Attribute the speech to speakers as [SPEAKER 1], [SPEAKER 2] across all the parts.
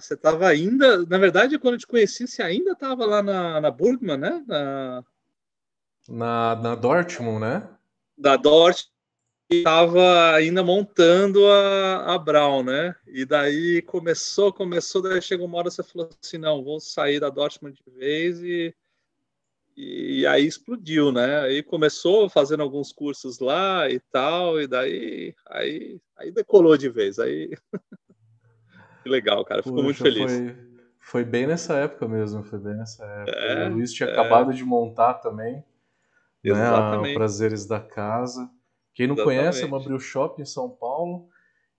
[SPEAKER 1] você estava ainda, na verdade, quando eu te conheci, você ainda estava lá na, na Burgman, né? Na...
[SPEAKER 2] Na, na Dortmund, né?
[SPEAKER 1] Da Dortmund, estava ainda montando a, a Brown, né? E daí começou, começou, daí chegou uma hora você falou assim, não, vou sair da Dortmund de vez e, e, e aí explodiu, né? Aí começou fazendo alguns cursos lá e tal, e daí aí, aí decolou de vez, aí que legal, cara, fico muito feliz.
[SPEAKER 2] Foi, foi bem nessa época mesmo, foi bem nessa época. É, o Luiz tinha é... acabado de montar também, Exatamente. né? Prazeres da Casa. Quem não Exatamente. conhece, é uma Abril Shop em São Paulo,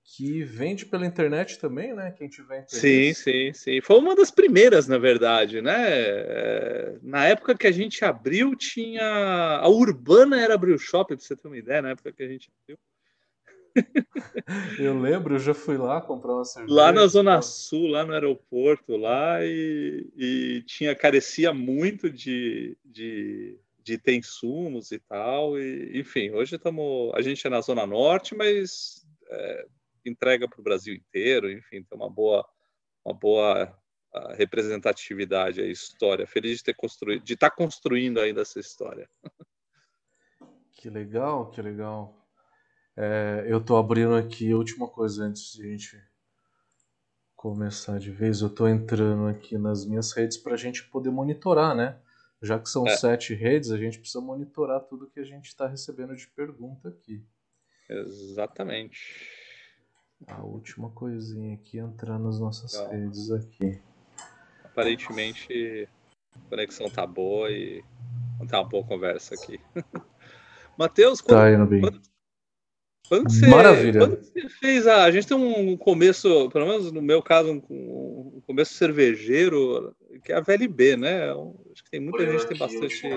[SPEAKER 2] que vende pela internet também, né? Quem tiver
[SPEAKER 1] interesse. Sim, sim, sim. Foi uma das primeiras, na verdade, né? É, na época que a gente abriu, tinha. A Urbana era Abril Shop, pra você ter uma ideia, na época que a gente abriu.
[SPEAKER 2] Eu lembro, eu já fui lá comprar uma cerveja.
[SPEAKER 1] Lá na Zona Sul, lá no aeroporto, lá, e, e tinha, carecia muito de, de de ter insumos e tal. E, enfim, hoje estamos. A gente é na Zona Norte, mas é, entrega para o Brasil inteiro, enfim, tem uma boa, uma boa representatividade a história. Feliz de ter construído, de estar tá construindo ainda essa história.
[SPEAKER 2] Que legal, que legal. É, eu estou abrindo aqui a última coisa antes de a gente começar de vez. Eu estou entrando aqui nas minhas redes para a gente poder monitorar, né? Já que são é. sete redes, a gente precisa monitorar tudo que a gente está recebendo de pergunta aqui.
[SPEAKER 1] Exatamente.
[SPEAKER 2] A última coisinha aqui entrar nas nossas redes aqui.
[SPEAKER 1] Aparentemente a conexão tá boa e tá uma boa conversa aqui. Matheus,
[SPEAKER 2] quando, tá indo bem.
[SPEAKER 1] Quando, quando você, Maravilha. Quando você fez a. A gente tem um começo, pelo menos no meu caso, um, um começo cervejeiro, que é a VLB, né? Acho que tem muita Foi gente que tem bastante.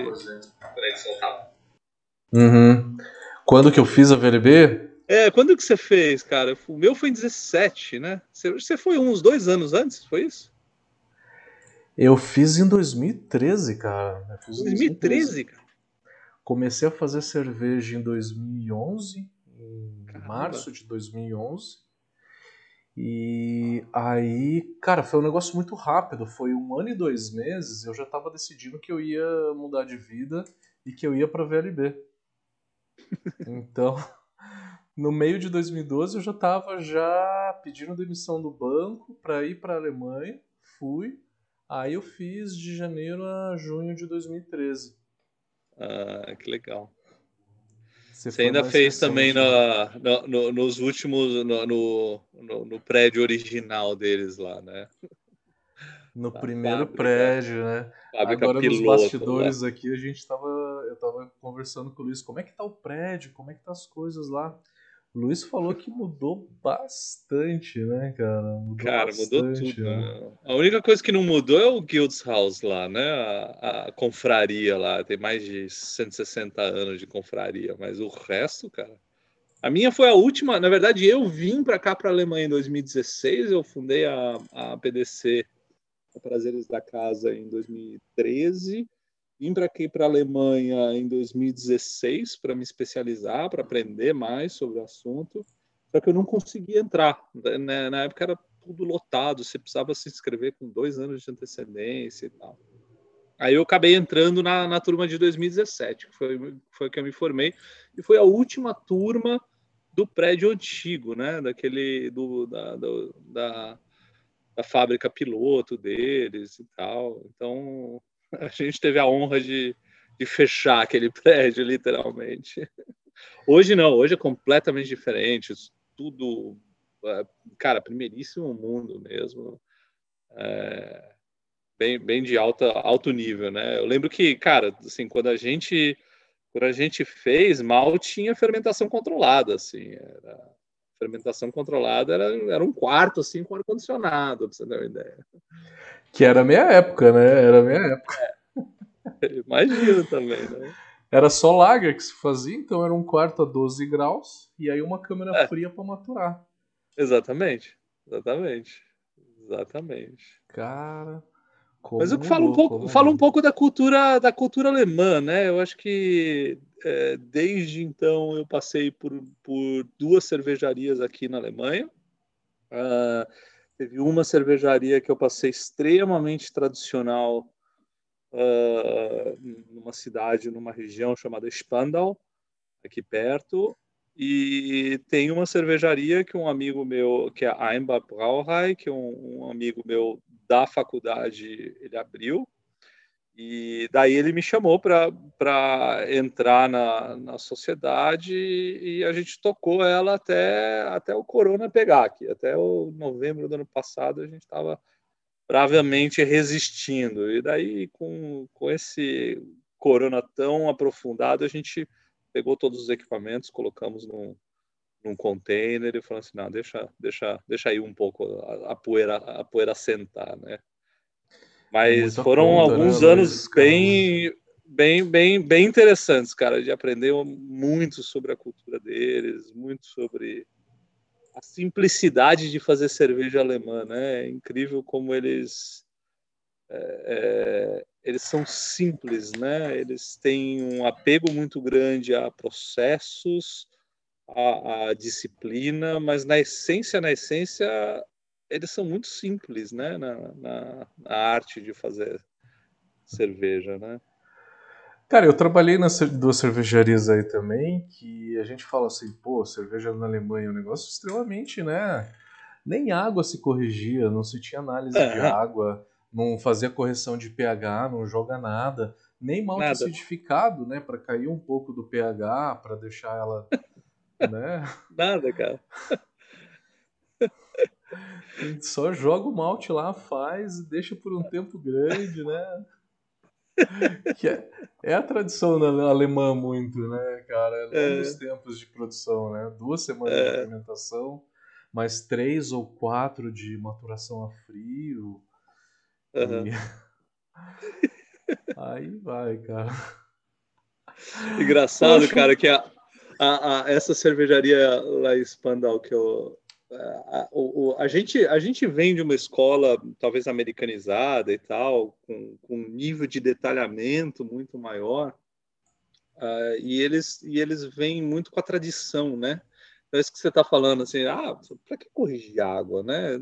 [SPEAKER 2] Uhum. Quando que eu fiz a VLB?
[SPEAKER 1] É, quando que você fez, cara? O meu foi em 17, né? Você foi uns dois anos antes, foi isso?
[SPEAKER 2] Eu fiz em 2013, cara.
[SPEAKER 1] Eu fiz 2013, 2013, cara?
[SPEAKER 2] Comecei a fazer cerveja em 2011 em Caramba. Março de 2011. E aí, cara, foi um negócio muito rápido. Foi um ano e dois meses. Eu já estava decidindo que eu ia mudar de vida e que eu ia para VLB. Então, no meio de 2012 eu já estava já pedindo demissão do banco para ir para a Alemanha. Fui. Aí eu fiz de janeiro a junho de 2013.
[SPEAKER 1] Ah, que legal. Você, Você ainda fez também no, no, nos últimos, no, no, prédio original deles lá, né?
[SPEAKER 2] No primeiro fábrica, prédio, né? Agora piloto, nos bastidores lá. aqui a gente tava, eu tava conversando com o Luiz, como é que tá o prédio, como é que tá as coisas lá? O Luiz falou que mudou bastante, né, cara?
[SPEAKER 1] Mudou cara, bastante, mudou tudo. Né? né? A única coisa que não mudou é o Guilds House lá, né? A, a, confraria lá. Tem mais de 160 anos de confraria, mas o resto, cara. A minha foi a última. Na verdade, eu vim para cá, para a Alemanha, em 2016. Eu fundei a, a PDC, a Prazeres da Casa, em 2013. Vim para aqui, para a Alemanha, em 2016 para me especializar, para aprender mais sobre o assunto. Só que eu não conseguia entrar. Né? Na época era tudo lotado, você precisava se inscrever com dois anos de antecedência e tal. Aí eu acabei entrando na, na turma de 2017, que foi, foi que eu me formei, e foi a última turma do prédio antigo, né? Daquele do, da, do, da, da fábrica piloto deles e tal. Então a gente teve a honra de, de fechar aquele prédio, literalmente. Hoje não, hoje é completamente diferente, tudo, é, cara, primeiríssimo mundo mesmo, é, bem, bem de alta, alto nível, né? Eu lembro que, cara, assim, quando a gente quando a gente fez, mal tinha fermentação controlada, assim, era, fermentação controlada era, era um quarto, assim, com ar-condicionado, pra você ter uma ideia.
[SPEAKER 2] Que era a minha época, né? Era a minha época.
[SPEAKER 1] É. Imagino também, né?
[SPEAKER 2] Era só lager que se fazia, então era um quarto a 12 graus e aí uma câmera é. fria para maturar.
[SPEAKER 1] Exatamente. Exatamente. Exatamente.
[SPEAKER 2] Cara.
[SPEAKER 1] Mas eu falo um pouco, falo um pouco da cultura da cultura alemã, né? Eu acho que é, desde então eu passei por, por duas cervejarias aqui na Alemanha. Uh, teve uma cervejaria que eu passei extremamente tradicional uh, numa cidade, numa região chamada Spandau, aqui perto, e tem uma cervejaria que um amigo meu, que é a Einbach Brauerei, que um, um amigo meu da faculdade ele abriu, e daí ele me chamou para entrar na, na sociedade e a gente tocou ela até, até o corona pegar aqui. Até o novembro do ano passado a gente estava bravamente resistindo. E daí, com, com esse corona tão aprofundado, a gente pegou todos os equipamentos, colocamos num, num container e falou assim, não, deixa, deixa, deixa aí um pouco a, a poeira, a poeira sentar, né? Mas foram conta, né, alguns né, anos bem, bem, bem, bem interessantes, cara, de aprender muito sobre a cultura deles, muito sobre a simplicidade de fazer cerveja alemã, né? É incrível como eles é, é, eles são simples, né? Eles têm um apego muito grande a processos, a, a disciplina, mas na essência, na essência, eles são muito simples, né, na, na, na, arte de fazer cerveja, né?
[SPEAKER 2] Cara, eu trabalhei nas duas cervejarias aí também, que a gente fala assim, pô, cerveja na Alemanha é um negócio extremamente, né? Nem água se corrigia, não se tinha análise é. de água, não fazia correção de pH, não joga nada, nem mal acidificado, né, para cair um pouco do pH, para deixar ela, né?
[SPEAKER 1] Nada, cara.
[SPEAKER 2] A gente só joga o malte lá, faz e deixa por um tempo grande, né? Que é, é a tradição alemã muito, né, cara? É longos é. tempos de produção, né? Duas semanas é. de fermentação, mais três ou quatro de maturação a frio. Uhum. E... Aí vai, cara.
[SPEAKER 1] Engraçado, Poxa. cara, que a, a, a, essa cervejaria lá em Spandau que eu, a, o, a, gente, a gente vem de uma escola talvez americanizada e tal, com, com um nível de detalhamento muito maior, uh, e, eles, e eles vêm muito com a tradição, né? É isso que você está falando, assim, ah, para que corrigir água, né?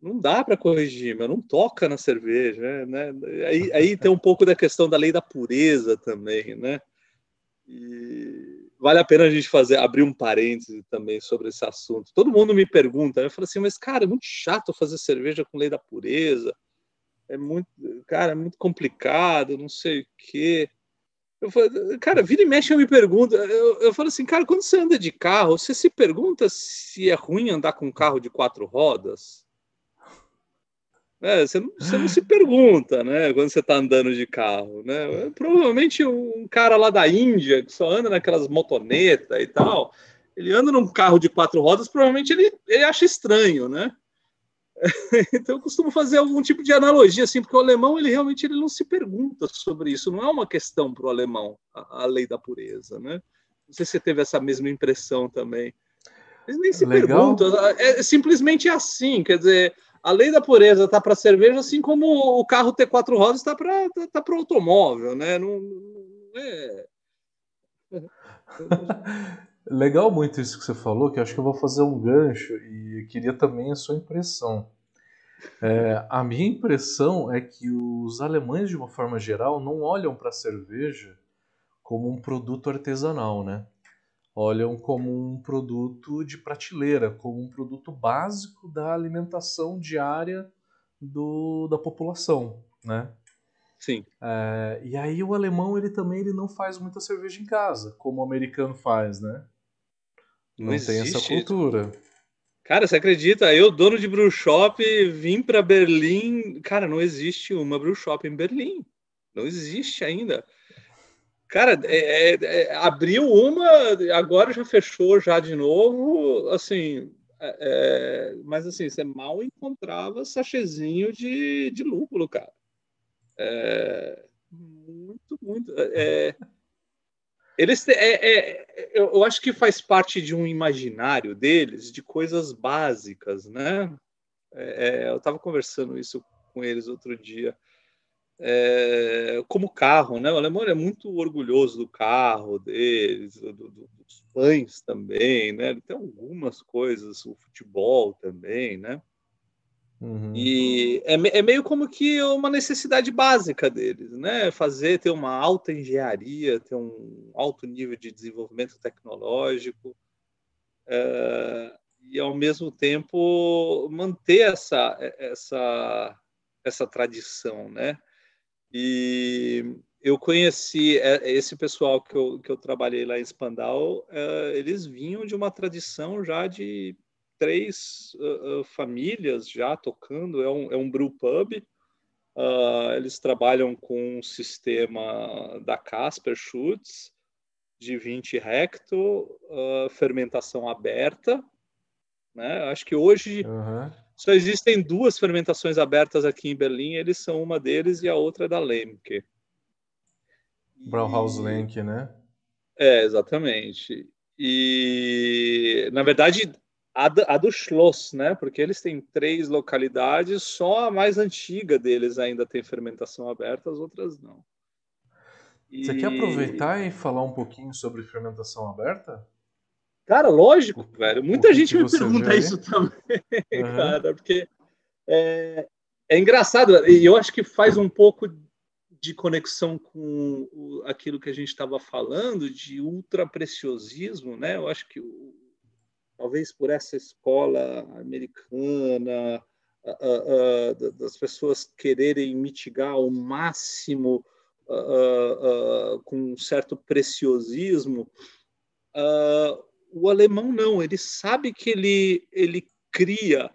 [SPEAKER 1] Não dá para corrigir, mas não toca na cerveja, né? Aí, aí tem um pouco da questão da lei da pureza também, né? E, vale a pena a gente fazer abrir um parêntese também sobre esse assunto. Todo mundo me pergunta, eu falo assim, mas cara, é muito chato fazer cerveja com lei da pureza. É muito, cara, é muito complicado, não sei o quê. Eu falo, cara, vira e mexe eu me pergunto. Eu, eu falo assim, cara, quando você anda de carro, você se pergunta se é ruim andar com um carro de quatro rodas? É, você, não, você, não, se pergunta, né, quando você está andando de carro, né? Provavelmente um cara lá da Índia, que só anda naquelas motonetas e tal, ele anda num carro de quatro rodas, provavelmente ele, ele acha estranho, né? então eu costumo fazer algum tipo de analogia, assim, porque o alemão, ele realmente ele não se pergunta sobre isso, não é uma questão para o alemão, a, a, lei da pureza, né? Não sei se você teve essa mesma impressão também. Eles nem se Legal. perguntam, é, é simplesmente assim, quer dizer a lei da pureza está para cerveja, assim como o carro ter quatro rodas está para tá, tá para automóvel, né? Não, não é...
[SPEAKER 2] Legal muito isso que você falou, que acho que eu vou fazer um gancho e queria também a sua impressão. É, a minha impressão é que os alemães, de uma forma geral, não olham para a cerveja como um produto artesanal, né? Olham como um produto de prateleira, como um produto básico da alimentação diária do, da população, né?
[SPEAKER 1] Sim.
[SPEAKER 2] É, e aí o alemão ele também ele não faz muita cerveja em casa, como o americano faz, né? Não, não tem essa cultura.
[SPEAKER 1] Cara, você acredita? Eu, dono de brew shop, vim para Berlim. Cara, não existe uma brew shop em Berlim. Não existe ainda. Cara, é, é, é, abriu uma, agora já fechou já de novo, assim, é, é mas assim, você mal encontrava sachezinho de, de lúpulo, cara. É, muito, muito. eles, eu, acho que faz parte de um imaginário deles de coisas básicas, né? eu estava conversando isso com eles outro dia é, como carro, né? O alemão é muito orgulhoso do carro deles, do, do, dos pães também, né? Ele tem algumas coisas, o futebol também, né? Uhum. E é, é, meio como que uma necessidade básica deles, né? Fazer, ter uma alta engenharia, ter um alto nível de desenvolvimento tecnológico é, e, ao mesmo tempo, manter essa, essa, essa tradição, né? E eu conheci é, esse pessoal que eu, que eu trabalhei lá em Spandau, é, eles vinham de uma tradição já de três famílias já tocando, é um, é um brew pub. Uh, eles trabalham com um sistema da Casper Schutz de 20 hecto, fermentação aberta. Né? Acho que hoje uhum. Só existem duas fermentações abertas aqui em Berlim, eles são uma deles e a outra é da Lemke.
[SPEAKER 2] Brauhaus Lenk, né?
[SPEAKER 1] É, exatamente. E, na verdade, a, a do Schloss, né? Porque eles têm três localidades, só a mais antiga deles ainda tem fermentação aberta, as outras não.
[SPEAKER 2] E... Você quer aproveitar e falar um pouquinho sobre fermentação aberta?
[SPEAKER 1] Cara, lógico, velho. Muita gente me pergunta isso também, uhum. cara, porque é, é engraçado, e eu acho que faz um pouco de conexão com o, aquilo que a gente estava falando de ultra preciosismo, né? Eu acho que o, talvez por essa escola americana, uh, uh, das pessoas quererem mitigar ao máximo uh, com um certo preciosismo, o alemão não, ele sabe que ele, ele cria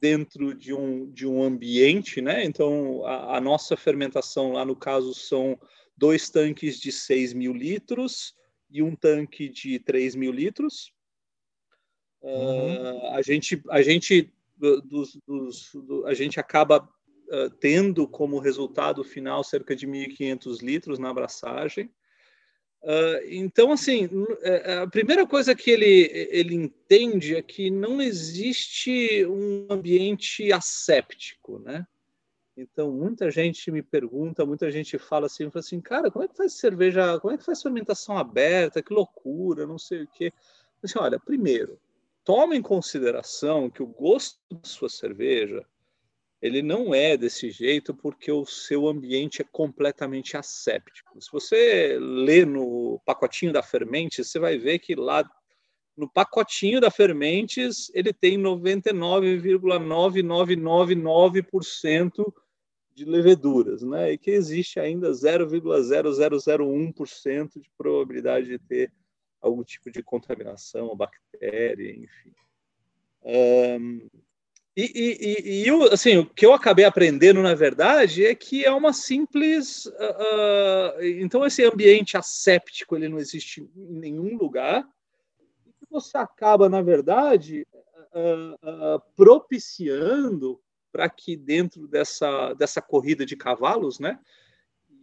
[SPEAKER 1] dentro de um, de um ambiente, né? Então, a, a nossa fermentação lá, no caso, são dois tanques de 6 mil litros e um tanque de 3 mil litros. Uhum. Uh, a gente, a gente, dos, dos, do, a gente acaba uh, tendo como resultado final cerca de 1.500 litros na abraçagem. Uh, então, assim, é, é, a primeira coisa que ele, ele entende é que não existe um ambiente asséptico, né? Então, muita gente me pergunta, muita gente fala assim, fala assim, cara, como é que faz cerveja, como é que faz fermentação aberta? Que loucura, não sei o quê. Assim, olha, primeiro, toma em consideração que o gosto da sua cerveja ele não é desse jeito porque o seu ambiente é completamente asséptico. Se você lê no pacotinho da Fermentes, você vai ver que lá no pacotinho da Fermentes ele tem 99,9999% de leveduras, né? E que existe ainda 0,0001% de probabilidade de ter algum tipo de contaminação, bactéria, enfim. Um, e, e, e, eu, assim, o que eu acabei aprendendo, na verdade, é que é uma simples. Uh, uh, então, esse ambiente asséptico ele não existe em nenhum lugar. E você acaba, na verdade, uh, propiciando para que dentro dessa, dessa corrida de cavalos, né?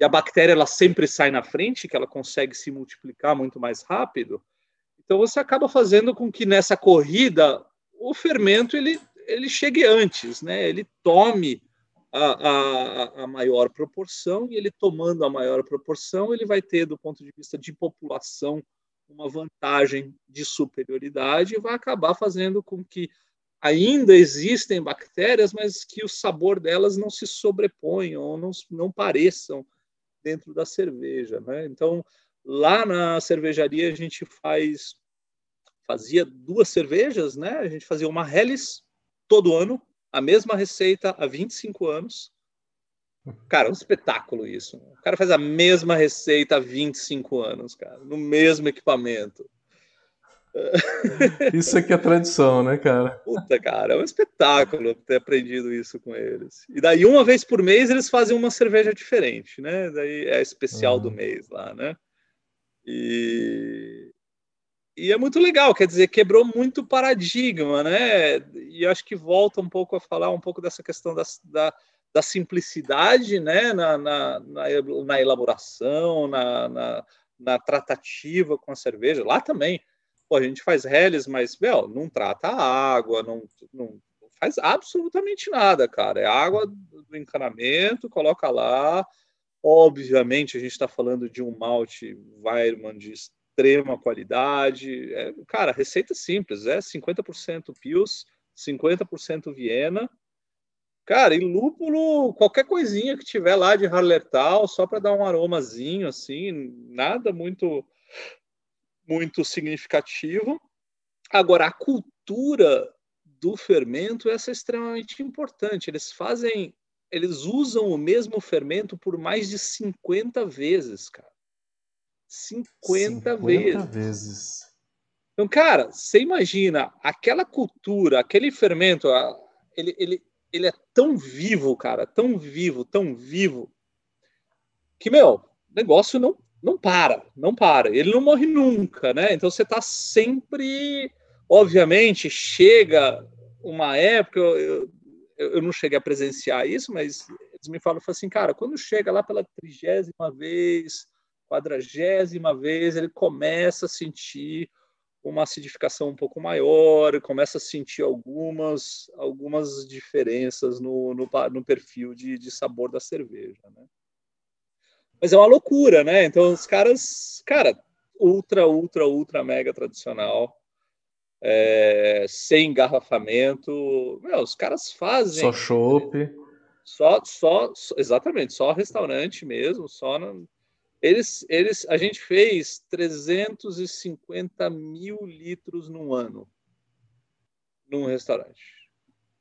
[SPEAKER 1] e a bactéria ela sempre sai na frente, que ela consegue se multiplicar muito mais rápido. Então você acaba fazendo com que nessa corrida o fermento ele, ele chegue antes, né? Ele tome a, a, a maior proporção e ele tomando a maior proporção ele vai ter do ponto de vista de população uma vantagem de superioridade e vai acabar fazendo com que ainda existem bactérias, mas que o sabor delas não se sobreponham ou não, não pareçam dentro da cerveja, né? Então, lá na cervejaria a gente faz fazia duas cervejas, né? A gente fazia uma Helles todo ano, a mesma receita há 25 anos. Cara, é um espetáculo isso. O cara faz a mesma receita há 25 anos, cara, no mesmo equipamento.
[SPEAKER 2] Isso aqui é tradição, né, cara?
[SPEAKER 1] Puta, cara, é um espetáculo ter aprendido isso com eles. E daí, uma vez por mês, eles fazem uma cerveja diferente, né? Daí é especial uhum. do mês lá, né? E... e é muito legal, quer dizer, quebrou muito paradigma, né? E acho que volta um pouco a falar um pouco dessa questão da, da, da simplicidade, né? Na, na, na, na elaboração, na, na, na tratativa com a cerveja. Lá também Pô, a gente faz reles, mas, meu, não trata a água, não, não faz absolutamente nada, cara. É água do encanamento, coloca lá. Obviamente, a gente está falando de um malte Weirmann de extrema qualidade. É, cara, receita simples, é 50% Pils, 50% Viena, Cara, e lúpulo, qualquer coisinha que tiver lá de harletal, só para dar um aromazinho, assim, nada muito muito significativo. Agora, a cultura do fermento essa é extremamente importante. Eles fazem, eles usam o mesmo fermento por mais de 50 vezes, cara. 50, 50 vezes. vezes. Então, cara, você imagina aquela cultura, aquele fermento, ele, ele, ele é tão vivo, cara, tão vivo, tão vivo, que, meu, o negócio não, não para, não para. Ele não morre nunca, né? Então você tá sempre. Obviamente, chega uma época, eu, eu, eu não cheguei a presenciar isso, mas eles me falam, falam assim, cara, quando chega lá pela trigésima vez, quadragésima vez, ele começa a sentir uma acidificação um pouco maior, começa a sentir algumas, algumas diferenças no, no, no perfil de, de, sabor da cerveja, né? Mas é uma loucura, né? Então os caras, cara, ultra, ultra, ultra mega tradicional, é, sem engarrafamento, meu, os caras fazem.
[SPEAKER 2] Só chopp.
[SPEAKER 1] Só, só, exatamente, só restaurante mesmo, só no, eles, eles, a gente fez 350 mil litros no ano num restaurante,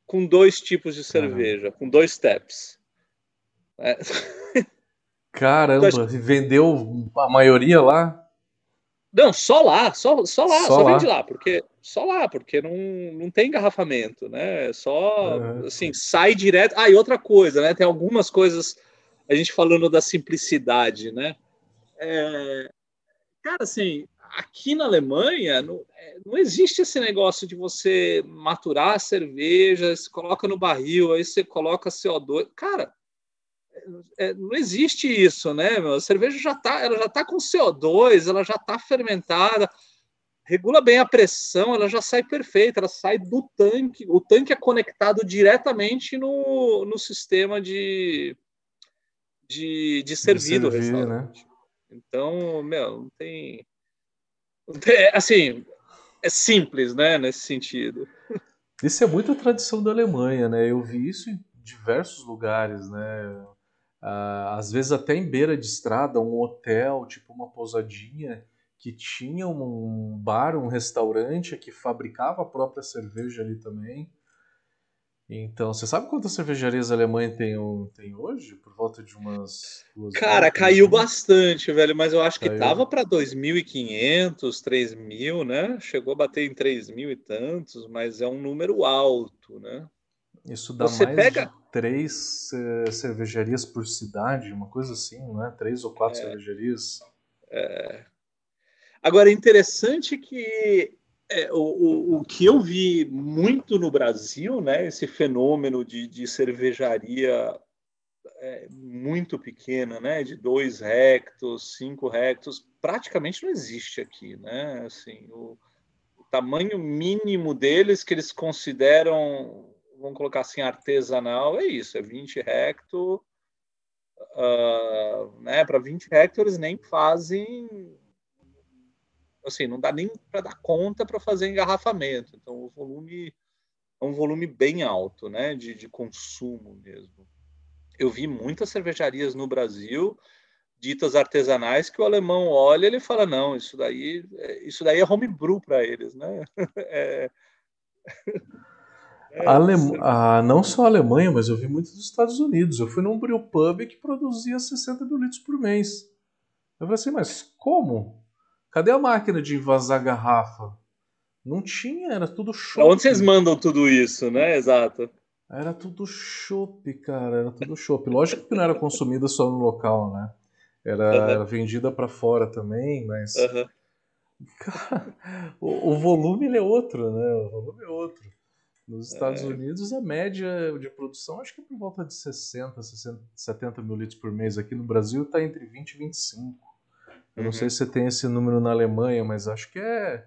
[SPEAKER 1] com dois tipos de cerveja, com dois taps.
[SPEAKER 2] É. Caramba, então, vendeu a maioria lá?
[SPEAKER 1] Não, só lá, só, só lá, só, só lá. vende lá, porque só lá, porque não, não tem engarrafamento, né? Só uhum. assim, sai direto. Ah, e outra coisa, né? Tem algumas coisas, a gente falando da simplicidade, né? É, cara, assim, aqui na Alemanha não, é, não, existe esse negócio de você maturar a cerveja, se coloca no barril, aí você coloca CO2. Cara, é, não existe isso, né? Meu? A cerveja já tá, ela já tá com CO2, ela já tá fermentada, regula bem a pressão, ela já sai perfeita, ela sai do tanque. O tanque é conectado diretamente no, no sistema de, de, de servir do restaurante. Né? Então, meu, não tem, tem. Assim, é simples, né, nesse sentido.
[SPEAKER 2] Isso é muito tradição da Alemanha, né? Eu vi isso em diversos lugares, né? Ah, às vezes até em beira de estrada, um hotel, tipo uma pousadinha, que tinha um bar, um restaurante que fabricava a própria cerveja ali também. Então, você sabe quantas cervejarias alemãs tem, tem hoje? Por volta de umas
[SPEAKER 1] duas Cara, caiu né? bastante, velho, mas eu acho caiu. que tava para 2.500, 3.000, né? Chegou a bater em 3.000 e tantos, mas é um número alto, né?
[SPEAKER 2] Isso dá você mais pega... de três uh, cervejarias por cidade, uma coisa assim, não é? Três ou quatro é. cervejarias.
[SPEAKER 1] É. Agora, é interessante que é, o, o, o, que eu vi muito no Brasil, né, esse fenômeno de, de cervejaria é, muito pequena, né, de dois hectos, cinco hectos, praticamente não existe aqui, né? Assim, o, o tamanho mínimo deles que eles consideram, vamos colocar assim, artesanal, é isso, é 20 hectos. Uh, né, para 20 hectares nem fazem assim, não dá nem para dar conta para fazer engarrafamento. Então, o volume é um volume bem alto, né, de, de consumo mesmo. Eu vi muitas cervejarias no Brasil ditas artesanais que o alemão olha e ele fala não isso daí isso daí é homebrew para eles né é...
[SPEAKER 2] É, Alem... ah, não só a Alemanha, mas eu vi muito dos Estados Unidos. Eu fui num brew pub que produzia 60 mil litros por mês. Eu falei assim, mas como? Cadê a máquina de vazar garrafa? Não tinha, era tudo chopp.
[SPEAKER 1] Onde vocês mandam tudo isso, né? Exato.
[SPEAKER 2] Era tudo chopp, cara, era tudo chopp. Lógico que não era consumida só no local, né? Era, uhum. era vendida para fora também, mas. Uhum. Cara, o, o, volume é outro, né? O volume é outro. Nos Estados é. Unidos, a média de produção acho que é por volta de 60, 60 70 mil litros por mês. Aqui no Brasil está entre 20 e 25. Eu não sei uhum. se tem esse número na Alemanha, mas acho que é,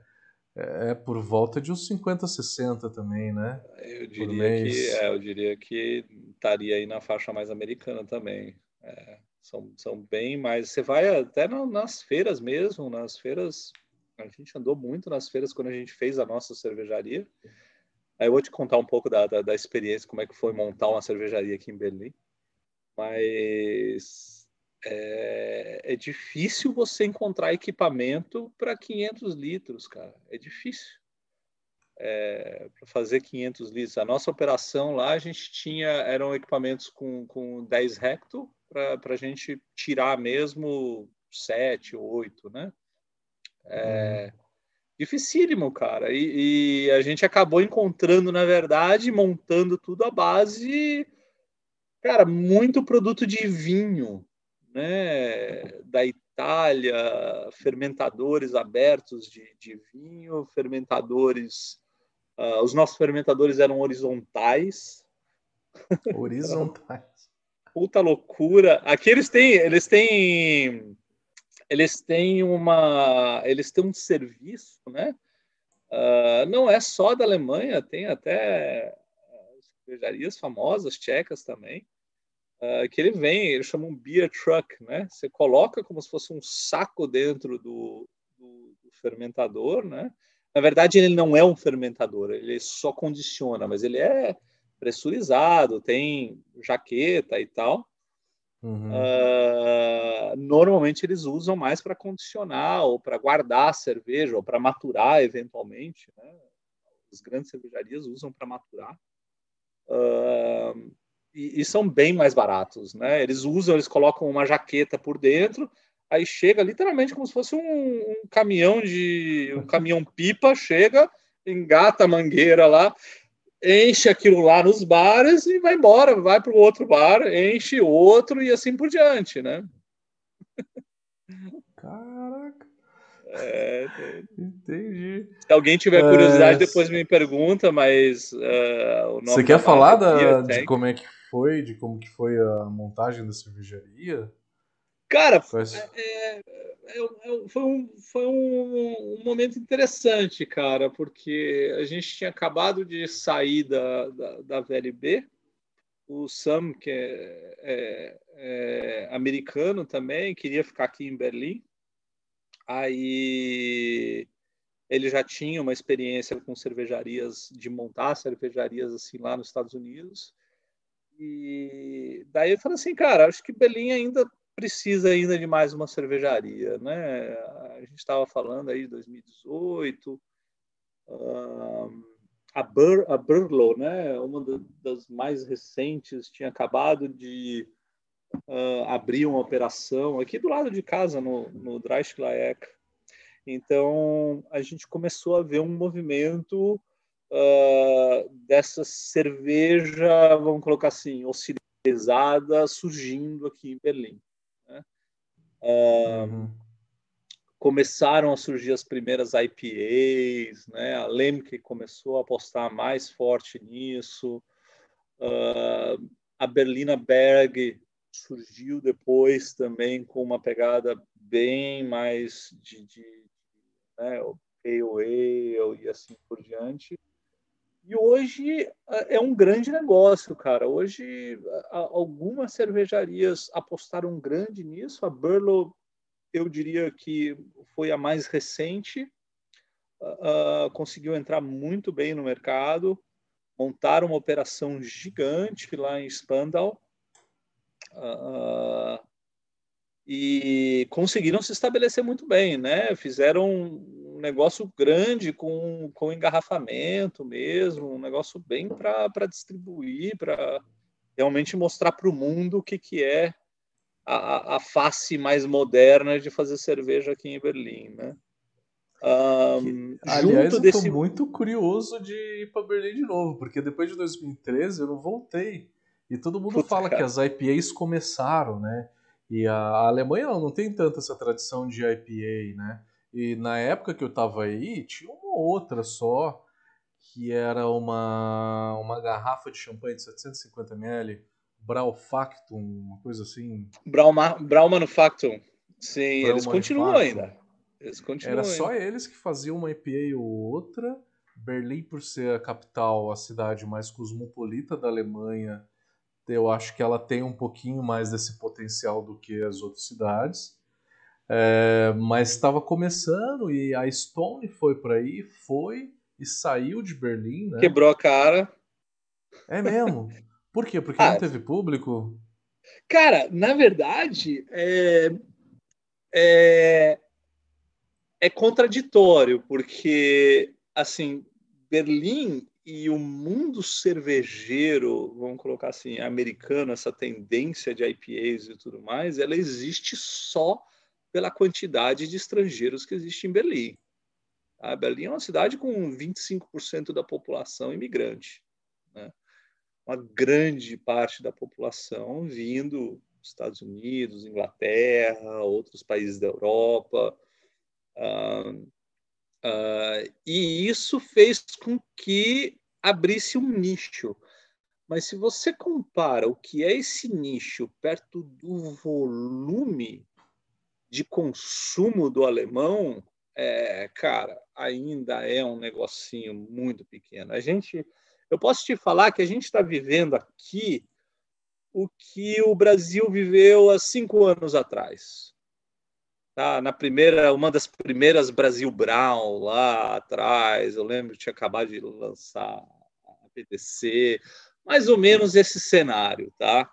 [SPEAKER 2] é, é por volta de uns 50, 60 também, né?
[SPEAKER 1] Eu diria, que, é, eu diria que estaria aí na faixa mais americana também. É, são, são bem mais. Você vai até nas feiras mesmo, nas feiras. A gente andou muito nas feiras quando a gente fez a nossa cervejaria. Aí eu vou te contar um pouco da, da, da experiência, como é que foi montar uma cervejaria aqui em Berlim. Mas é, é difícil você encontrar equipamento para 500 litros, cara. É difícil. É, para fazer 500 litros. A nossa operação lá, a gente tinha, eram equipamentos com, com 10 hecto para a gente tirar mesmo 7, 8, né? É, uhum. Dificílimo, cara. E, e, a gente acabou encontrando, na verdade, montando tudo à base, cara, muito produto de vinho, né? Da Itália, fermentadores abertos de, de vinho, fermentadores. Uh, os nossos fermentadores eram horizontais.
[SPEAKER 2] Horizontais.
[SPEAKER 1] Puta loucura. Aqui eles têm, eles têm eles têm uma, eles têm um serviço, né? Uh, não é só da Alemanha, tem até cervejarias famosas tchecas também, uh, que ele vem, eles chamam beer truck, né? Você coloca como se fosse um saco dentro do, do, do fermentador, né? Na verdade, ele não é um fermentador, ele só condiciona, mas ele é pressurizado, tem jaqueta e tal. Uhum. Uh, normalmente eles usam mais para condicionar ou para guardar a cerveja ou para maturar eventualmente. Né? As grandes cervejarias usam para maturar. Uh, e, e, são bem mais baratos, né? Eles usam, eles colocam uma jaqueta por dentro, aí chega literalmente como se fosse um, um caminhão de um caminhão pipa, chega, engata a mangueira lá, enche aquilo lá nos bares e vai embora, vai para o outro bar, enche outro e assim por diante, né?
[SPEAKER 2] Caraca.
[SPEAKER 1] É,
[SPEAKER 2] Entendi.
[SPEAKER 1] Se alguém tiver curiosidade, é... depois me pergunta, mas uh,
[SPEAKER 2] Você quer falar da, de como é que foi, de como que foi a montagem da cervejaria?
[SPEAKER 1] Cara, é, é, é, foi, um, foi um, um, momento interessante, cara, porque a gente tinha acabado de sair da, da, da VLB, o Sam, que é, é, é, americano também, queria ficar aqui em Berlim. Aí ele já tinha uma experiência com cervejarias, de montar cervejarias assim lá nos Estados Unidos. E daí eu falei assim, cara, acho que Berlim ainda precisa ainda de mais uma cervejaria, né? A gente estava falando aí de 2018, uh, a, Bur a Burlow, né? Uma das mais recentes tinha acabado de uh, abrir uma operação aqui do lado de casa no, no Dreisklaek. Então a gente começou a ver um movimento uh, dessa cerveja, vamos colocar assim, ocidentalizada surgindo aqui em Berlim. Uhum. Começaram a surgir as primeiras IPAs, né? a Lemke começou a apostar mais forte nisso. Uh, a Berlina Berg surgiu depois também com uma pegada bem mais de, de né, Ale e assim por diante. E hoje é um grande negócio, cara. Hoje algumas cervejarias apostaram grande nisso. A Burlow, eu diria que foi a mais recente, uh, conseguiu entrar muito bem no mercado, montaram uma operação gigante lá em Spandau. Uh, e conseguiram se estabelecer muito bem, né? Fizeram negócio grande com, com engarrafamento mesmo, um negócio bem para distribuir, para realmente mostrar para o mundo o que, que é a, a face mais moderna de fazer cerveja aqui em Berlim, né?
[SPEAKER 2] Um, aliás, eu desse... muito curioso de ir para Berlim de novo, porque depois de 2013 eu não voltei. E todo mundo Puta, fala cara. que as IPAs começaram, né? E a, Alemanha não, não tem tanta essa tradição de IPA, né? E na época que eu tava aí, tinha uma outra só, que era uma, uma garrafa de champanhe de 750ml, Braufactum, uma coisa assim.
[SPEAKER 1] Brauma, Braumanufactum. Sim, eles continuam ainda. Eles continuam
[SPEAKER 2] era só eles que faziam uma IPA ou outra. Berlim, por ser a capital, a cidade mais cosmopolita da Alemanha, eu acho que ela tem um pouquinho mais desse potencial do que as outras cidades. É, mas estava começando e a Stone foi para aí, foi, e saiu de Berlim, né?
[SPEAKER 1] Quebrou a cara.
[SPEAKER 2] É mesmo? Por quê? Porque ah, não teve público?
[SPEAKER 1] Cara, na verdade, é, é, é contraditório, porque, assim, Berlim e o mundo cervejeiro, vamos colocar assim, americano, essa tendência de IPAs e tudo mais, ela existe só pela quantidade de estrangeiros que existe em Berlim. A Berlim é uma cidade com 25% da população imigrante. Né? Uma grande parte da população vindo dos Estados Unidos, Inglaterra, outros países da Europa. Uh, Uh, e isso fez com que abrisse um nicho. Mas se você compara o que é esse nicho perto do volume de consumo do alemão, é, cara, ainda é um negocinho muito pequeno. A gente, eu posso te falar que a gente está vivendo aqui o que o Brasil viveu há cinco anos atrás tá? na primeira, uma das primeiras Brasil Brown lá atrás, eu lembro que tinha acabado de lançar a PTC, mais ou menos esse cenário, tá?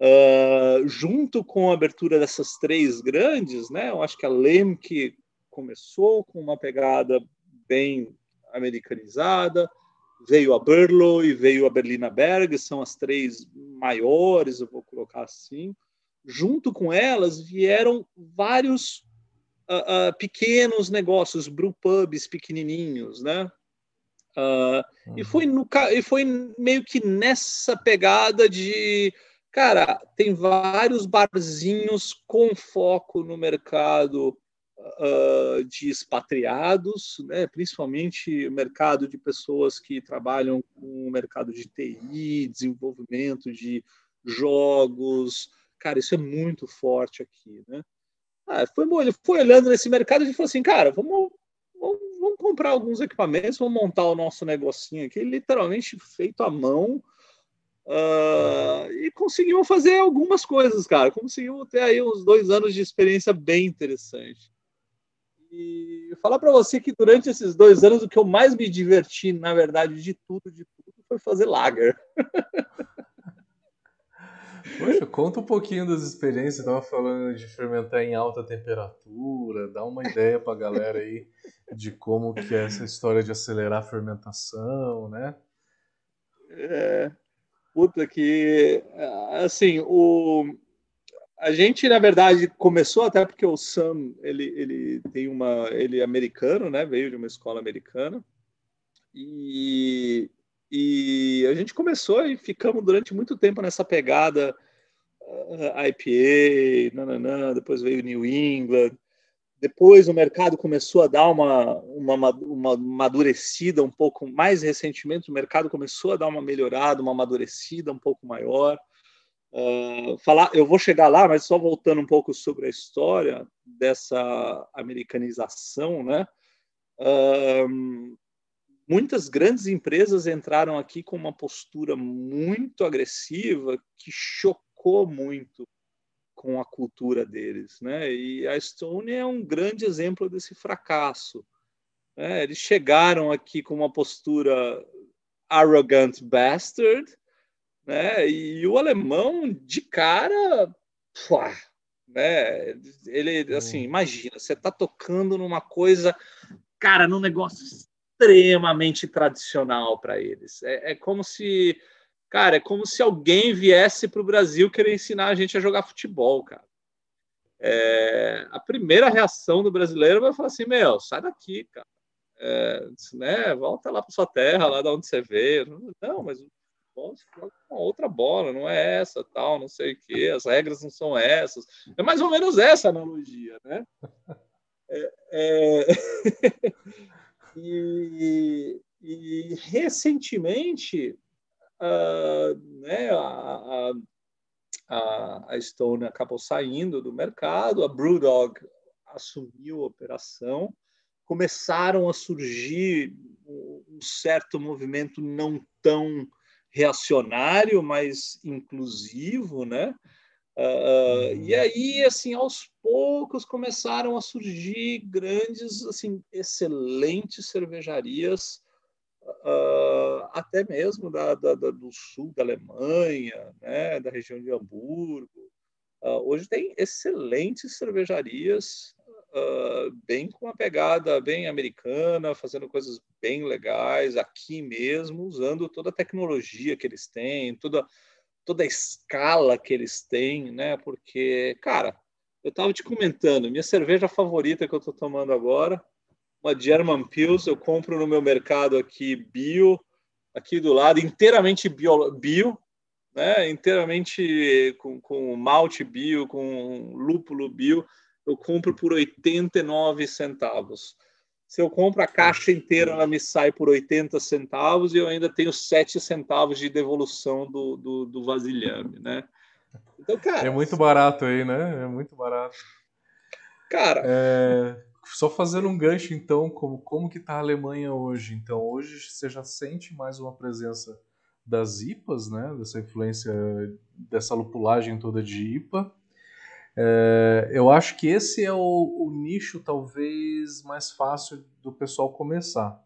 [SPEAKER 1] Uh, junto com a abertura dessas três grandes, né? Eu acho que a Lemke começou com uma pegada bem americanizada, veio a Berlo e veio a Berlina Berg, são as três maiores, eu vou colocar assim junto com elas vieram vários uh, uh, pequenos negócios, brewpubs pequenininhos, né? Uh, uhum. e, foi no, e foi meio que nessa pegada de, cara, tem vários barzinhos com foco no mercado Uh, de expatriados, né? principalmente o mercado de pessoas que trabalham com o mercado de TI, desenvolvimento de jogos, Cara, isso é muito forte aqui, né? Ah, foi, ele foi olhando nesse mercado e falou assim, cara, vamos, vamos, vamos, comprar alguns equipamentos, vamos montar o nosso negocinho aqui, literalmente feito à mão, uh, e conseguimos fazer algumas coisas, cara. Conseguimos ter aí uns dois anos de experiência bem interessante. E falar para você que durante esses dois anos o que eu mais me diverti, na verdade, de tudo, de tudo, foi fazer lager.
[SPEAKER 2] Poxa, conta um pouquinho das experiências. Você estava falando de fermentar em alta temperatura. Dá uma ideia para a galera aí de como que é essa história de acelerar a fermentação, né?
[SPEAKER 1] É, puta que... Assim, o... A gente, na verdade, começou até porque o Sam, ele, ele tem uma... Ele é americano, né? Veio de uma escola americana. E, e a gente começou e ficamos durante muito tempo nessa pegada uh, IPA, nananã, depois veio New England. Depois o mercado começou a dar uma, uma, uma amadurecida um pouco mais recentemente, o mercado começou a dar uma melhorada, uma amadurecida um pouco maior. Uh, falar, eu vou chegar lá, mas só voltando um pouco sobre a história dessa americanização, né? Uh, muitas grandes empresas entraram aqui com uma postura muito agressiva que chocou muito com a cultura deles, né? E a Stone é um grande exemplo desse fracasso. Né? Eles chegaram aqui com uma postura arrogant bastard, né? E o alemão de cara, pá, né? Ele assim, hum. imagina, você está tocando numa coisa, cara, num negócio extremamente tradicional para eles. É, é, como se, cara, é como se alguém viesse para o Brasil querer ensinar a gente a jogar futebol, cara. É, a primeira reação do brasileiro vai falar assim: meu, sai daqui, cara. É, né, volta lá para sua terra, lá da onde você veio. Não, mas uma outra bola, não é essa, tal, não sei o que, as regras não são essas. É mais ou menos essa analogia, né? É, é... E, e recentemente, uh, né, a, a, a Stone acabou saindo do mercado, a Brewdog assumiu a operação, começaram a surgir um certo movimento não tão reacionário, mas inclusivo, né? Uh, e aí, assim, aos poucos começaram a surgir grandes, assim, excelentes cervejarias uh, até mesmo da, da, da, do sul da Alemanha, né, da região de Hamburgo. Uh, hoje tem excelentes cervejarias, uh, bem com uma pegada bem americana, fazendo coisas bem legais aqui mesmo, usando toda a tecnologia que eles têm, toda, toda a escala que eles têm, né? Porque, cara, eu estava te comentando, minha cerveja favorita que eu estou tomando agora uma German Pils, eu compro no meu mercado aqui bio, aqui do lado, inteiramente bio, bio né? inteiramente com, com malte bio, com lúpulo bio, eu compro por 89 centavos. Se eu compro a caixa inteira, ela me sai por 80 centavos e eu ainda tenho 7 centavos de devolução do, do, do vasilhame, né?
[SPEAKER 2] Então, cara... É muito barato aí, né? É muito barato.
[SPEAKER 1] Cara...
[SPEAKER 2] É só fazendo um gancho, então, como, como que está a Alemanha hoje? Então, hoje você já sente mais uma presença das IPAs, né? Dessa influência, dessa lupulagem toda de IPA. É, eu acho que esse é o, o, nicho talvez mais fácil do pessoal começar.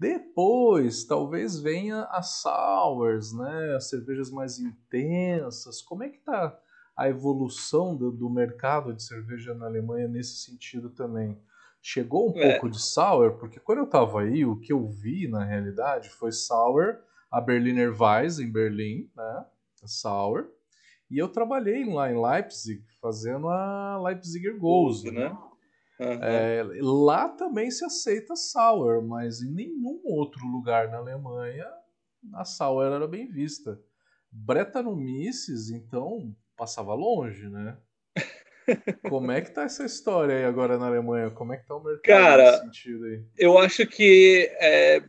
[SPEAKER 2] Depois, talvez venha as sours, né? As cervejas mais intensas. Como é que tá a evolução do, do, mercado de cerveja na Alemanha nesse sentido também. Chegou um é. pouco de sour, porque quando eu estava aí, o que eu vi na realidade foi sour, a Berliner Weiss em Berlim, né? sour. E eu trabalhei lá em Leipzig fazendo a Leipziger Goose, né? Uhum. É, lá também se aceita sour, mas em nenhum outro lugar na Alemanha a sour era bem vista. Brettanomyces, então, passava longe, né? Como é que tá essa história aí agora na Alemanha? Como é que tá o mercado
[SPEAKER 1] Cara, nesse sentido aí? Eu acho que é,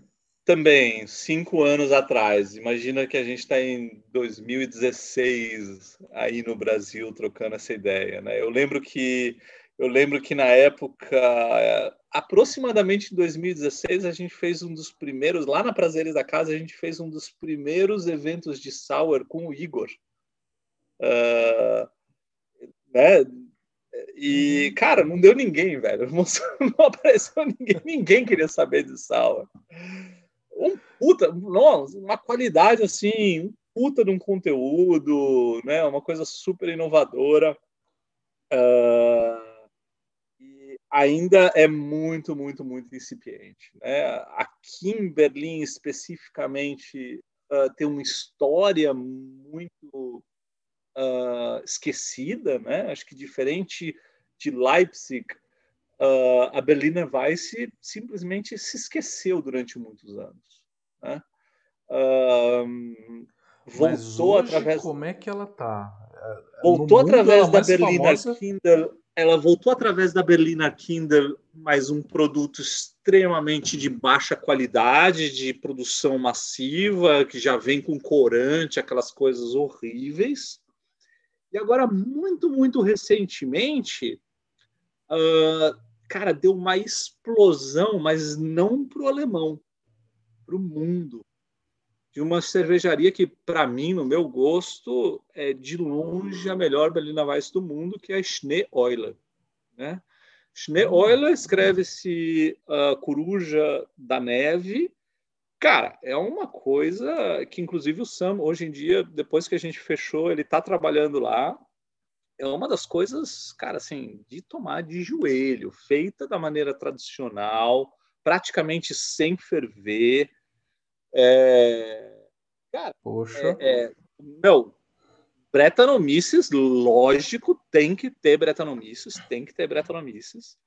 [SPEAKER 1] também, cinco anos atrás, imagina que a gente está em 2016 aí no Brasil trocando essa ideia, né? Eu lembro que eu lembro que na época, aproximadamente em 2016, a gente fez um dos primeiros, lá na Prazeres da Casa, a gente fez um dos primeiros eventos de Sour com o Igor. Uh, né? E, cara, não deu ninguém, velho. Não apareceu ninguém. Ninguém queria saber de Sala. Um puta, nossa, uma qualidade assim, um puta de um conteúdo, né? Uma coisa super inovadora. Uh, e ainda é muito, muito, muito incipiente. Né? Aqui em Berlim, especificamente, uh, tem uma história muito uh, esquecida, né? Acho que diferente de Leipzig, uh, a Berliner Weiss simplesmente se esqueceu durante muitos anos, né? Uh,
[SPEAKER 2] voltou hoje, através. Como é que ela tá?
[SPEAKER 1] É, voltou através da Berliner famosa... Kindle. Ela voltou através da Berliner Kindle, mais um produto extremamente de baixa qualidade, de produção massiva, que já vem com corante, aquelas coisas horríveis. E agora, muito, muito recentemente, uh, cara, deu uma explosão, mas não para o alemão, para o mundo. De uma cervejaria que, para mim, no meu gosto, é de longe a melhor Berliner Weiss do mundo, que é a Schnee Euler. Né? Schnee Euler escreve-se uh, Coruja da Neve, Cara, é uma coisa que, inclusive, o Sam, hoje em dia, depois que a gente fechou, ele está trabalhando lá. É uma das coisas, cara, assim, de tomar de joelho, feita da maneira tradicional, praticamente sem ferver. É... Cara,
[SPEAKER 2] Poxa.
[SPEAKER 1] É, é... Meu, lógico, tem que ter Bretanomices, tem que ter Bretanomices.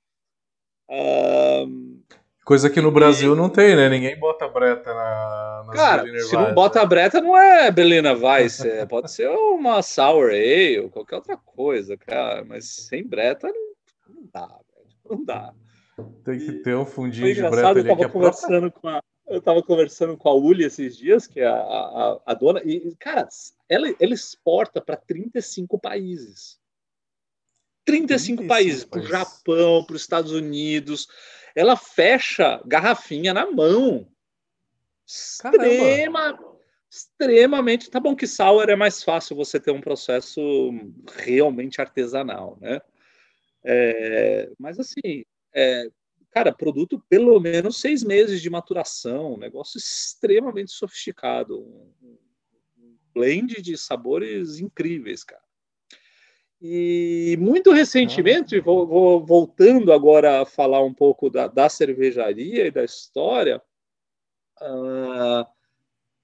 [SPEAKER 1] Um,
[SPEAKER 2] Coisa que no Brasil e... não tem, né? Ninguém bota breta na,
[SPEAKER 1] nas Cara, Berliner se Weiss, não bota breta, não é Berliner Weiss. É, pode ser uma Sour Ale ou qualquer outra coisa, cara. Mas sem breta não, não dá, velho. Não dá.
[SPEAKER 2] Tem que ter um fundinho de breta ali.
[SPEAKER 1] Eu tava, conversando com a, eu tava conversando com a Uli esses dias, que é a, a, a dona, e, cara, ela, ela exporta para 35 países. 35, 35 países, para o Japão, para os Estados Unidos ela fecha garrafinha na mão. Extrema, extremamente. Tá bom que sour é mais fácil você ter um processo realmente artesanal, né? É, mas assim, é, cara, produto pelo menos seis meses de maturação, um negócio extremamente sofisticado, um blend de sabores incríveis, cara. E muito recentemente, vou, vou, voltando agora a falar um pouco da, da cervejaria e da história, uh,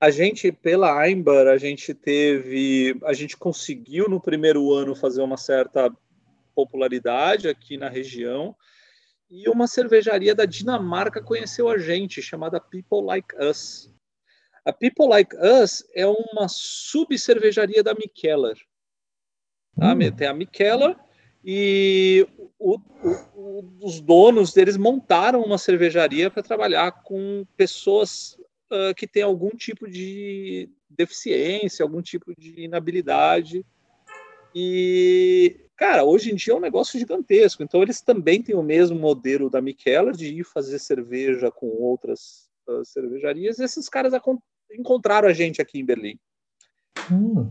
[SPEAKER 1] a gente, pela Aimbar, a gente teve, a gente conseguiu no primeiro ano fazer uma certa popularidade aqui na região, e uma cervejaria da Dinamarca conheceu a gente, chamada People Like Us. A People Like Us é uma subcervejaria da Mikkeller. Tá? Hum. Tem a Mikkeller e o, o, os donos deles montaram uma cervejaria para trabalhar com pessoas uh, que têm algum tipo de deficiência, algum tipo de inabilidade. E, cara, hoje em dia é um negócio gigantesco. Então, eles também têm o mesmo modelo da Mikkeller de ir fazer cerveja com outras uh, cervejarias. E esses caras encontraram a gente aqui em Berlim. Hum.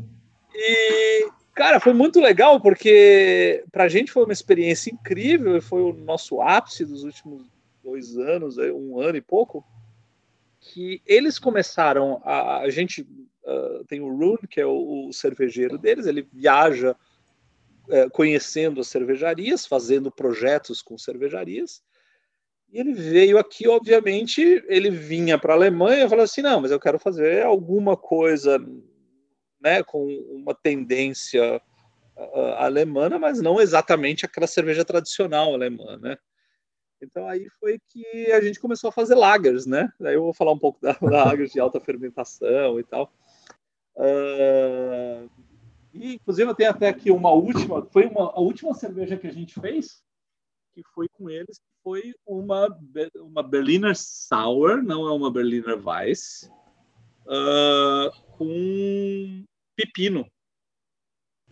[SPEAKER 1] E, cara, foi muito legal porque para a gente foi uma experiência incrível foi o nosso ápice dos últimos dois anos, um ano e pouco, que eles começaram a, a gente uh, tem o Rune, que é o, o cervejeiro deles, ele viaja uh, conhecendo as cervejarias, fazendo projetos com cervejarias, e ele veio aqui, obviamente, ele vinha para a Alemanha e falou assim: não, mas eu quero fazer alguma coisa né, com uma tendência uh, alemã, mas não exatamente aquela cerveja tradicional alemã, né? Então aí foi que a gente começou a fazer lagers, né? Daí eu vou falar um pouco da, lagers de alta fermentação e tal. Uh, e inclusive eu tenho até aqui uma última, foi uma, a última cerveja que a gente fez, que foi com eles, foi uma, uma Berliner Sour, não é uma Berliner Weiss, uh, com pepino.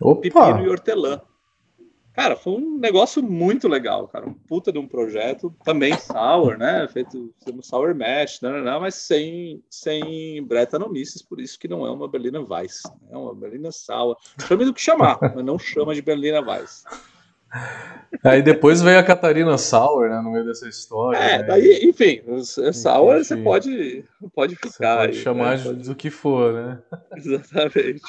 [SPEAKER 1] Opa. Pepino e hortelã. Cara, foi um negócio muito legal, cara. Um puta de um projeto. Também sour, né? Feito como sour mash, não, não, não, mas sem, sem Brettanomyces, por isso que não é uma Berliner Weiss. Né? É uma Berliner Sour. Chame do que chamar, mas não chama de Berliner Weiss.
[SPEAKER 2] Aí depois veio a Catarina Sauer, né, no meio dessa história.
[SPEAKER 1] É, né? daí, enfim, Sauer você pode, pode ficar. Você
[SPEAKER 2] pode aí, chamar né? pode... do que for, né?
[SPEAKER 1] Exatamente.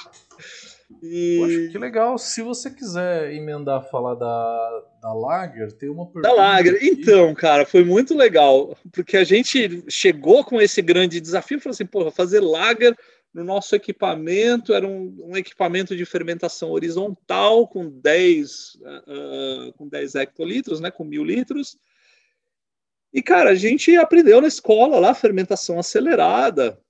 [SPEAKER 2] E... Poxa, que legal. Se você quiser emendar falar da, da Lager, tem uma
[SPEAKER 1] pergunta. Da Lager. Aqui. Então, cara, foi muito legal, porque a gente chegou com esse grande desafio, falou assim, pô, fazer Lager no nosso equipamento era um, um, equipamento de fermentação horizontal com 10, uh, com 10 hectolitros, né, com mil litros. E, cara, a gente aprendeu na escola lá fermentação acelerada.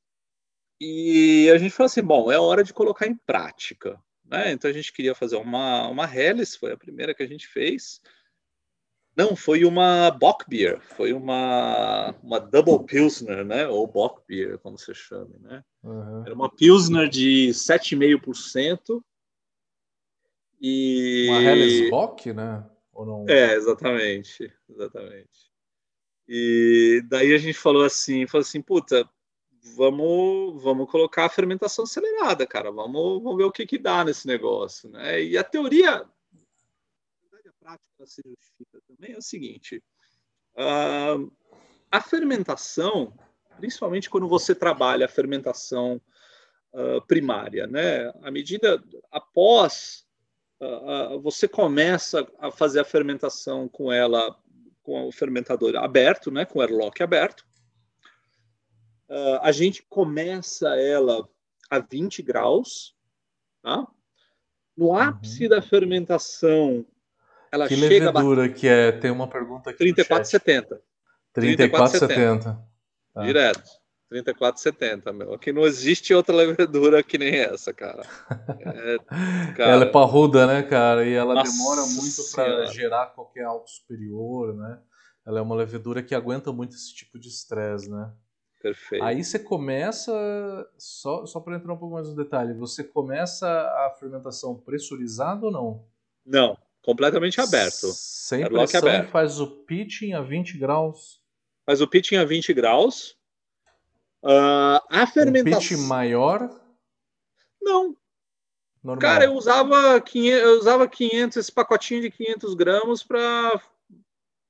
[SPEAKER 1] E a gente falou assim: bom, é hora de colocar em prática. Né? Então a gente queria fazer uma, uma Helles, foi a primeira que a gente fez. Não, foi uma Bockbier, foi uma, uma Double Pilsner, né? Ou Bockbier, como você chama, né? Uhum. Era uma Pilsner de 7,5%.
[SPEAKER 2] E... Uma Helles Bock, né? Ou não?
[SPEAKER 1] É, exatamente, exatamente. E daí a gente falou assim, falou assim, puta, vamos, vamos colocar a fermentação acelerada, cara, vamos, vamos ver o que que dá nesse negócio, né? E a teoria, prática se justifica também é o seguinte: uh, a fermentação, principalmente quando você trabalha a fermentação uh, primária, né? À medida após uh, você começa a fazer a fermentação com ela com o fermentador aberto, né? Com o airlock aberto, a gente começa ela a 20 graus, tá? No ápice uhum. da fermentação,
[SPEAKER 2] ela que chega levedura a... que é? Tem uma pergunta aqui
[SPEAKER 1] 34,70.
[SPEAKER 2] 34,70.
[SPEAKER 1] Tá. Direto. 34,70, meu. Aqui não existe outra levedura que nem essa, cara.
[SPEAKER 2] É, cara... Ela é parruda, né, cara? E ela Nossa demora muito para gerar qualquer algo superior, né? Ela é uma levedura que aguenta muito esse tipo de estresse, né?
[SPEAKER 1] Perfeito.
[SPEAKER 2] Aí você começa, só, só para entrar um pouco mais no detalhe, você começa a fermentação pressurizada ou não?
[SPEAKER 1] Não, completamente aberto.
[SPEAKER 2] Sem Airlock pressão, aberto. faz o pitching a 20 graus.
[SPEAKER 1] Faz o pitching a 20 graus. Uh, a fermentação... Um pitch
[SPEAKER 2] maior?
[SPEAKER 1] Não. Normal. Cara, eu usava, 500, eu usava 500, esse pacotinho de 500 gramas para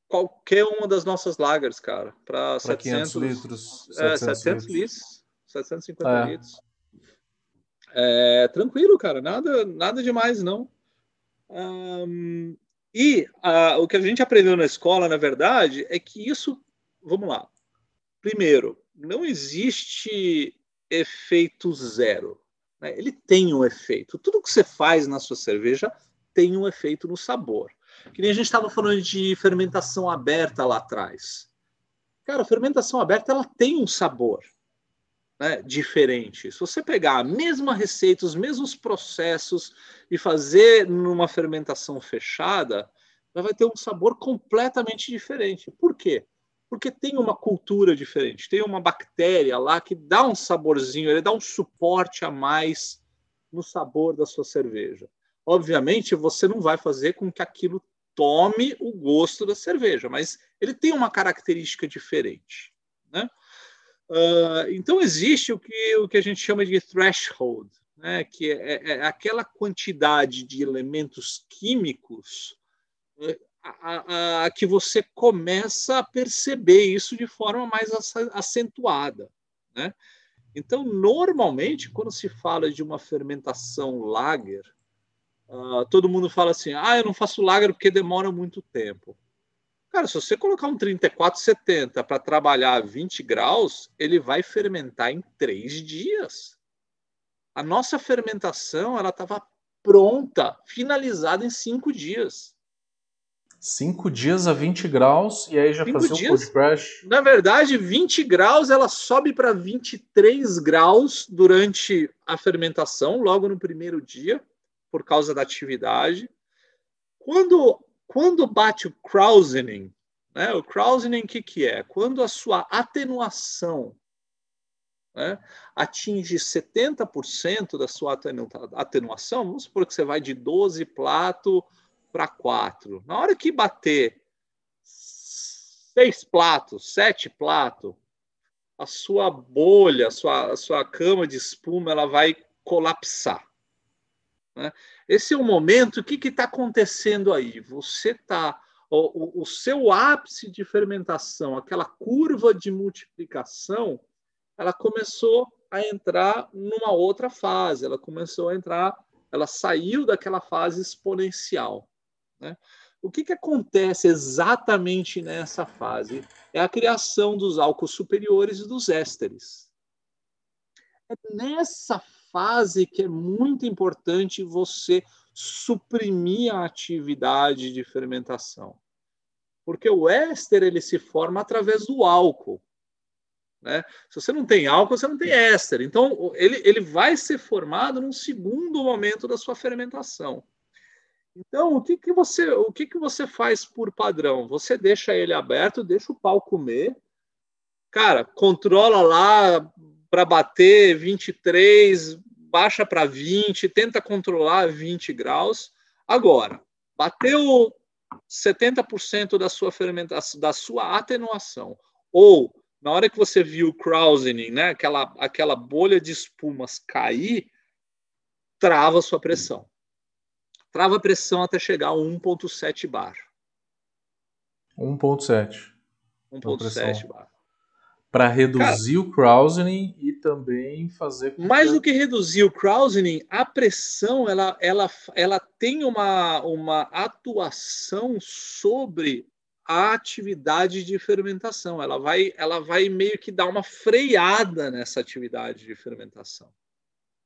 [SPEAKER 1] qualquer uma das nossas lagers, cara, para 700
[SPEAKER 2] litros,
[SPEAKER 1] 700 é, 700 litros, litros 750 é. litros. É, tranquilo, cara, nada, nada demais, não. Um, e uh, o que a gente aprendeu na escola, na verdade, é que isso, vamos lá. Primeiro, não existe efeito zero. Né? Ele tem um efeito. Tudo que você faz na sua cerveja tem um efeito no sabor. Que nem a gente estava falando de fermentação aberta lá atrás. Cara, a fermentação aberta ela tem um sabor né, diferente. Se você pegar a mesma receita, os mesmos processos e fazer numa fermentação fechada, vai ter um sabor completamente diferente. Por quê? Porque tem uma cultura diferente, tem uma bactéria lá que dá um saborzinho, ele dá um suporte a mais no sabor da sua cerveja. Obviamente, você não vai fazer com que aquilo tome o gosto da cerveja, mas ele tem uma característica diferente. Né? Uh, então, existe o que, o que a gente chama de threshold, né? que é, é, é aquela quantidade de elementos químicos é, a, a, a, que você começa a perceber isso de forma mais acentuada. Né? Então, normalmente, quando se fala de uma fermentação lager, Uh, todo mundo fala assim: ah, eu não faço lager porque demora muito tempo. Cara, se você colocar um 3470 para trabalhar a 20 graus, ele vai fermentar em três dias. A nossa fermentação ela estava pronta, finalizada em cinco dias.
[SPEAKER 2] Cinco dias a 20 graus e aí já cinco fazia dias, um cold crash?
[SPEAKER 1] Na verdade, 20 graus ela sobe para 23 graus durante a fermentação, logo no primeiro dia por causa da atividade. Quando, quando bate o Krausening, né? o Krausening o que, que é? Quando a sua atenuação né, atinge 70% da sua atenuação, vamos supor que você vai de 12 plato para 4. Na hora que bater 6 platos, 7 platos, a sua bolha, a sua, a sua cama de espuma, ela vai colapsar. Né? Esse é o momento, o que está acontecendo aí? Você está. O, o, seu ápice de fermentação, aquela curva de multiplicação, ela começou a entrar numa outra fase, ela começou a entrar, ela saiu daquela fase exponencial. Né? O que, que acontece exatamente nessa fase? É a criação dos álcools superiores e dos ésteres. É nessa fase que é muito importante você suprimir a atividade de fermentação. Porque o éster ele se forma através do álcool. Né? Se você não tem álcool, você não tem éster. Então, ele, ele vai ser formado num segundo momento da sua fermentação. Então, o que, que você o que, que você faz por padrão? Você deixa ele aberto, deixa o pau comer. Cara, controla lá para bater 23, baixa para 20, tenta controlar 20 graus. Agora, bateu 70% da sua fermentação, da sua atenuação, ou na hora que você viu o krausening, né, aquela, aquela bolha de espumas cair, trava a sua pressão. Trava a pressão até chegar a 1.7 bar.
[SPEAKER 2] 1.7.
[SPEAKER 1] 1.7 bar
[SPEAKER 2] para reduzir Cara, o Krausening e também fazer
[SPEAKER 1] mais do que reduzir o Krausening, a pressão ela, ela, ela tem uma, uma atuação sobre a atividade de fermentação. Ela vai, ela vai meio que dar uma freada nessa atividade de fermentação,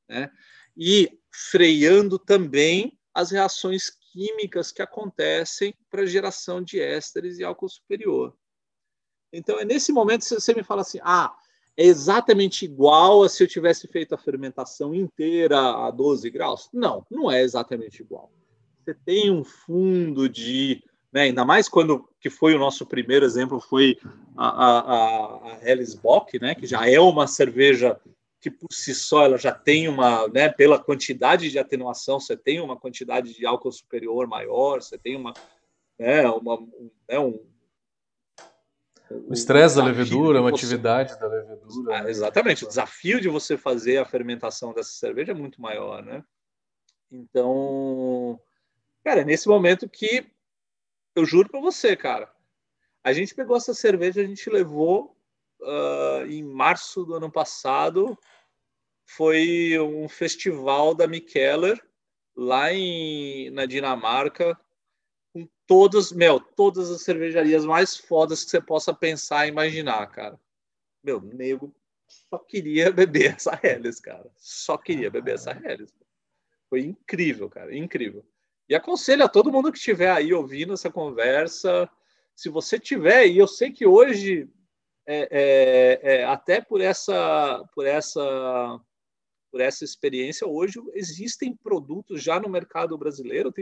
[SPEAKER 1] né? E freando também as reações químicas que acontecem para geração de ésteres e álcool superior. Então, é nesse momento que você me fala assim: ah, é exatamente igual a se eu tivesse feito a fermentação inteira a 12 graus? Não, não é exatamente igual. Você tem um fundo de. Né, ainda mais quando que foi o nosso primeiro exemplo, foi a, a, Helles Bock, né, que já é uma cerveja que por si só ela já tem uma, né, pela quantidade de atenuação, você tem uma quantidade de álcool superior maior, você tem uma, né, uma, um, né, um
[SPEAKER 2] o estresse da levedura, a atividade da levedura.
[SPEAKER 1] Ah, exatamente. O desafio de você fazer a fermentação dessa cerveja é muito maior, né? Então, cara, é nesse momento que eu juro para você, cara, A gente pegou essa cerveja, a gente levou uh, em março do ano passado. Foi um festival da Mikkeller lá em, na Dinamarca, com todas, meu, todas as cervejarias mais fodas que você possa pensar e imaginar, cara. Meu, nego só queria beber essa Helles, cara. Só queria beber essa Helles. Foi incrível, cara, incrível. E aconselho a todo mundo que estiver aí ouvindo essa conversa, se você tiver, e eu sei que hoje, é, é, é, até por essa, por essa, por essa experiência, hoje existem produtos já no mercado brasileiro.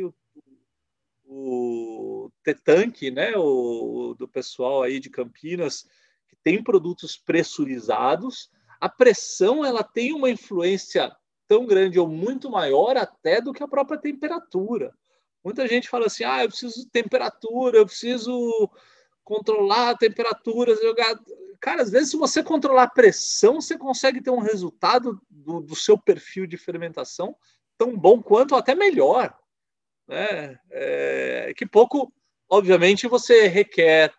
[SPEAKER 1] O, Tetank, né, o, do pessoal aí de Campinas, que tem produtos pressurizados. A pressão ela tem uma influência tão grande ou muito maior até do que a própria temperatura. Muita gente fala assim: ah, eu preciso de temperatura, eu preciso controlar a temperatura, jogar. Cara, às vezes, se você controlar a pressão, você consegue ter um resultado do, do seu perfil de fermentação tão bom quanto, até melhor. Né? É, que pouco, obviamente, você requer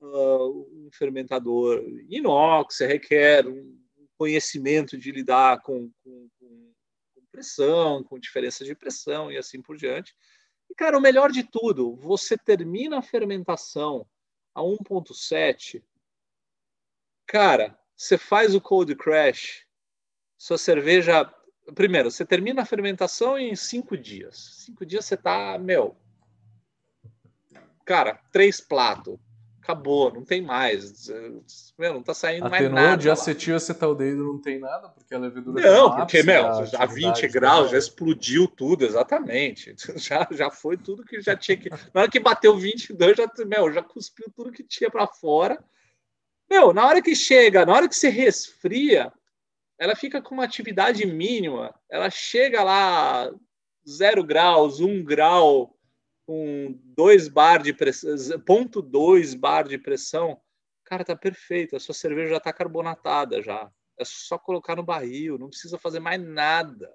[SPEAKER 1] uh, um fermentador inox, você requer um conhecimento de lidar com, com, com pressão, com diferença de pressão e assim por diante. E, cara, o melhor de tudo, você termina a fermentação a 1.7, cara, você faz o cold crash, sua cerveja. Primeiro, você termina a fermentação em cinco dias. Cinco dias você tá, meu. Cara, três platos acabou, não tem mais. Meu, não tá saindo Atenuou mais nada.
[SPEAKER 2] de acetil acetaldeído não tem nada, porque a levedura
[SPEAKER 1] Não, porque, meu, a 20 graus já explodiu tudo, exatamente. Já, já foi tudo que já tinha que. Na hora que bateu 22, já, meu, já cuspiu tudo que tinha para fora. Meu, na hora que chega, na hora que se resfria, ela fica com uma atividade mínima. Ela chega lá zero graus, um grau com 2 bar de pressão, ponto 2 bar de pressão, cara, tá perfeito. A sua cerveja já tá carbonatada já. É só colocar no barril, não precisa fazer mais nada.